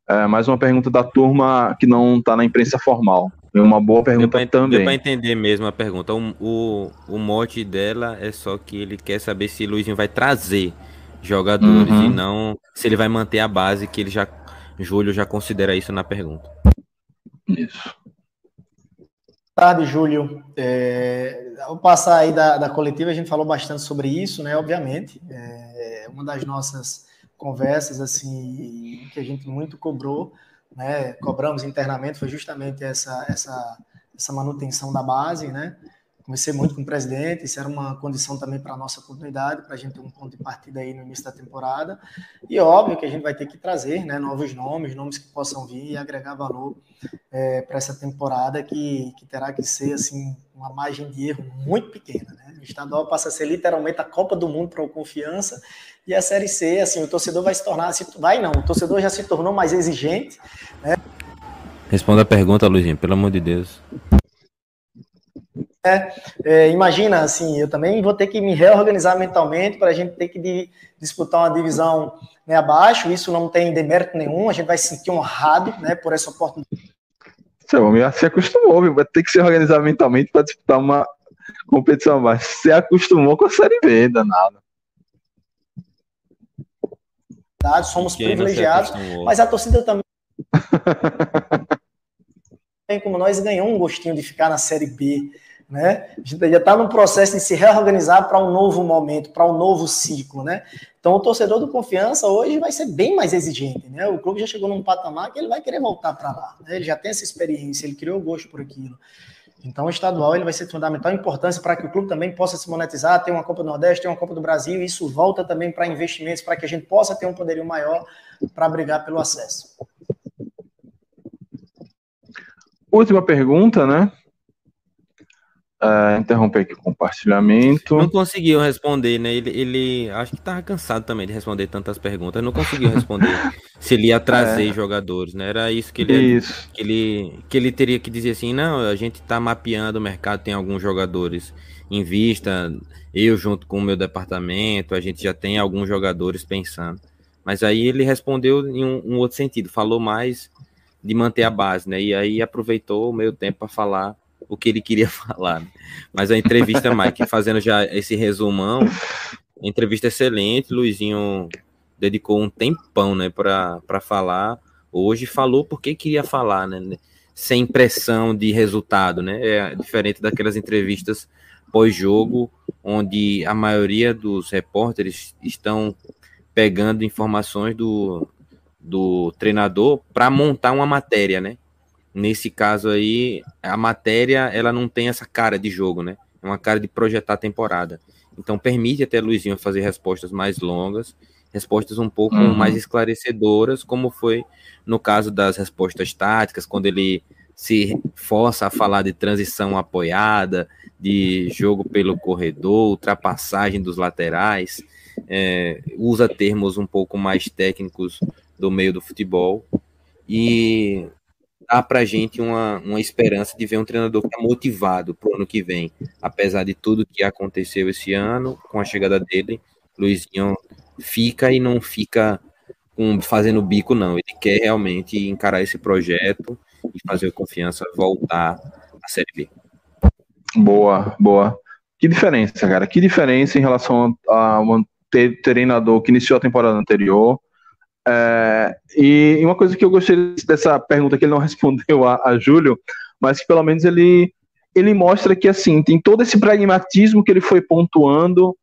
É, mais uma pergunta da turma que não está na imprensa formal. É uma boa pergunta deu pra, também. Deu para entender mesmo a pergunta. O, o, o mote dela é só que ele quer saber se Luizinho vai trazer jogadores uhum. e não se ele vai manter a base que ele já Júlio já considera isso na pergunta. Isso tarde, Júlio. É, ao passar aí da, da, coletiva, a gente falou bastante sobre isso, né? Obviamente, é uma das nossas conversas, assim, que a gente muito cobrou, né? Cobramos internamente foi justamente essa, essa, essa manutenção da base, né? Conversei muito com o presidente, isso era uma condição também para a nossa continuidade, para a gente ter um ponto de partida aí no início da temporada. E óbvio que a gente vai ter que trazer né, novos nomes, nomes que possam vir e agregar valor é, para essa temporada, que, que terá que ser assim uma margem de erro muito pequena. Né? O estadual passa a ser literalmente a Copa do Mundo para o Confiança, e a Série C, assim, o torcedor vai se tornar, se, vai não, o torcedor já se tornou mais exigente. Né? Responda a pergunta, Luizinho, pelo amor de Deus. É, é, imagina, assim, eu também vou ter que me reorganizar mentalmente para a gente ter que de, disputar uma divisão né, abaixo. Isso não tem demérito nenhum, a gente vai se sentir honrado né, por essa oportunidade. Seu homem se acostumou, viu? vai ter que se organizar mentalmente para disputar uma competição abaixo. Se acostumou com a Série B, danado. Somos Quem privilegiados, mas a torcida também. como nós ganhou um gostinho de ficar na Série B. Né? A gente já está num processo de se reorganizar para um novo momento, para um novo ciclo, né? Então o torcedor do Confiança hoje vai ser bem mais exigente, né? O clube já chegou num patamar que ele vai querer voltar para lá, né? Ele já tem essa experiência, ele criou gosto por aquilo. Então o estadual ele vai ser de fundamental importância para que o clube também possa se monetizar, ter uma Copa do Nordeste, ter uma Copa do Brasil, e isso volta também para investimentos para que a gente possa ter um poderio maior para brigar pelo acesso. Última pergunta, né? Uh, interromper aqui o compartilhamento. Não conseguiu responder, né? Ele, ele acho que estava cansado também de responder tantas perguntas. Não conseguiu responder se ele ia trazer é. jogadores, né? Era isso que ele, isso. que ele que ele teria que dizer assim, não, a gente está mapeando o mercado, tem alguns jogadores em vista, eu junto com o meu departamento, a gente já tem alguns jogadores pensando. Mas aí ele respondeu em um, um outro sentido, falou mais de manter a base, né? E aí aproveitou o meio tempo para falar o que ele queria falar. Né? Mas a entrevista, Mike, fazendo já esse resumão, entrevista excelente, Luizinho dedicou um tempão, né, para falar. Hoje falou porque queria falar, né? Sem pressão de resultado, né? É diferente daquelas entrevistas pós-jogo, onde a maioria dos repórteres estão pegando informações do, do treinador para montar uma matéria, né? Nesse caso aí, a matéria ela não tem essa cara de jogo, né? É uma cara de projetar a temporada. Então permite até Luizinho fazer respostas mais longas, respostas um pouco uhum. mais esclarecedoras, como foi no caso das respostas táticas, quando ele se força a falar de transição apoiada, de jogo pelo corredor, ultrapassagem dos laterais, é, usa termos um pouco mais técnicos do meio do futebol. E dá para a gente uma, uma esperança de ver um treinador que é motivado para o ano que vem. Apesar de tudo que aconteceu esse ano, com a chegada dele, Luizinho fica e não fica um, fazendo bico, não. Ele quer realmente encarar esse projeto e fazer a confiança voltar à Série B. Boa, boa. Que diferença, cara. Que diferença em relação a um treinador que iniciou a temporada anterior é, e uma coisa que eu gostei dessa pergunta que ele não respondeu a, a Júlio, mas que pelo menos ele, ele mostra que assim tem todo esse pragmatismo que ele foi pontuando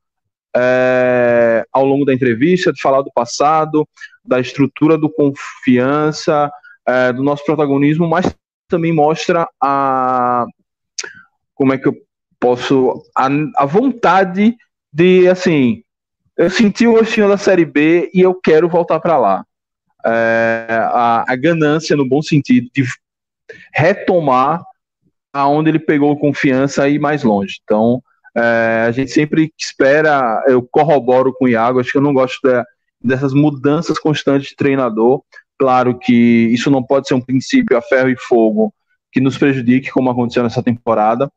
é, ao longo da entrevista, de falar do passado, da estrutura do confiança, é, do nosso protagonismo, mas também mostra a como é que eu posso a, a vontade de assim eu senti o gostinho da Série B e eu quero voltar para lá. É, a, a, ganância, no bom sentido, de retomar aonde ele pegou confiança e ir mais longe. Então, é, a gente sempre espera, eu corroboro com o Iago, acho que eu não gosto de, dessas mudanças constantes de treinador. Claro que isso não pode ser um princípio a ferro e fogo que nos prejudique, como aconteceu nessa temporada,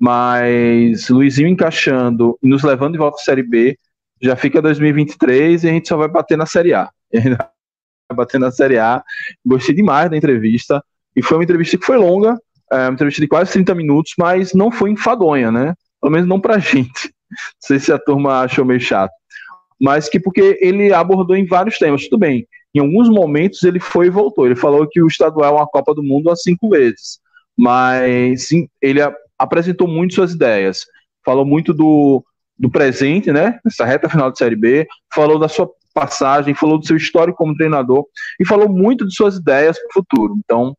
mas Luizinho encaixando e nos levando de volta à Série B já fica 2023 e a gente só vai bater na Série A. vai bater na Série A. Gostei demais da entrevista. E foi uma entrevista que foi longa, é, uma entrevista de quase 30 minutos, mas não foi enfadonha, né? Pelo menos não pra gente. Não sei se a turma achou meio chato. Mas que porque ele abordou em vários temas, tudo bem. Em alguns momentos ele foi e voltou. Ele falou que o estadual é uma Copa do Mundo há cinco vezes. Mas sim, ele apresentou muito suas ideias. Falou muito do, do presente, né? Nessa reta final de Série B, falou da sua passagem, falou do seu histórico como treinador e falou muito de suas ideias para o futuro. Então,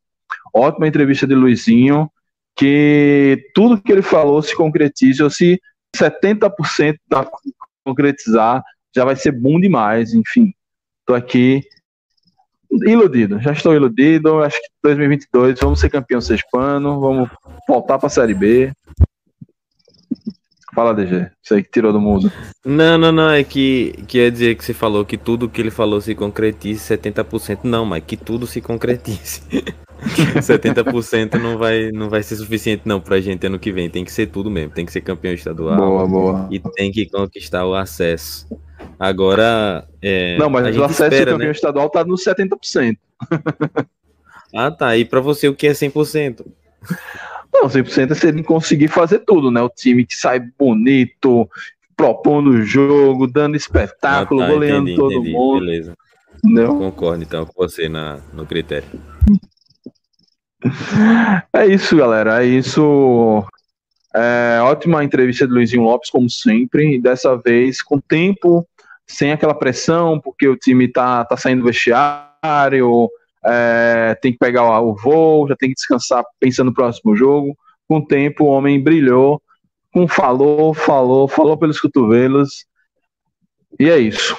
ótima entrevista de Luizinho, que tudo que ele falou se concretize, ou se 70% da concretizar, já vai ser bom demais. Enfim, estou aqui iludido, já estou iludido. Acho que 2022 vamos ser campeão sexpano, vamos voltar para a Série B. Fala, DG. Isso aí que tirou do mundo. Não, não, não. É que quer dizer que você falou que tudo que ele falou se concretize 70%. Não, mas que tudo se concretize. 70% não vai, não vai ser suficiente não pra gente ano que vem. Tem que ser tudo mesmo. Tem que ser campeão estadual. Boa, boa. E tem que conquistar o acesso. Agora. É, não, mas o acesso espera, ao campeão né? estadual tá nos 70%. Ah, tá. E pra você o que é 100%? Não, 100% é se ele conseguir fazer tudo, né? O time que sai bonito, propondo o jogo, dando espetáculo, Ah, tá, goleando entendi, todo entendi. mundo. Beleza. Entendeu? Concordo então com você na, no critério. É isso, galera. É isso. É, ótima entrevista de Luizinho Lopes, como sempre. E dessa vez com tempo, sem aquela pressão, porque o time tá, tá saindo do vestiário, é, tem que pegar o, o voo, já tem que descansar pensando no próximo jogo. Com tempo, o homem brilhou, com falou, falou, falou pelos cotovelos. E é isso.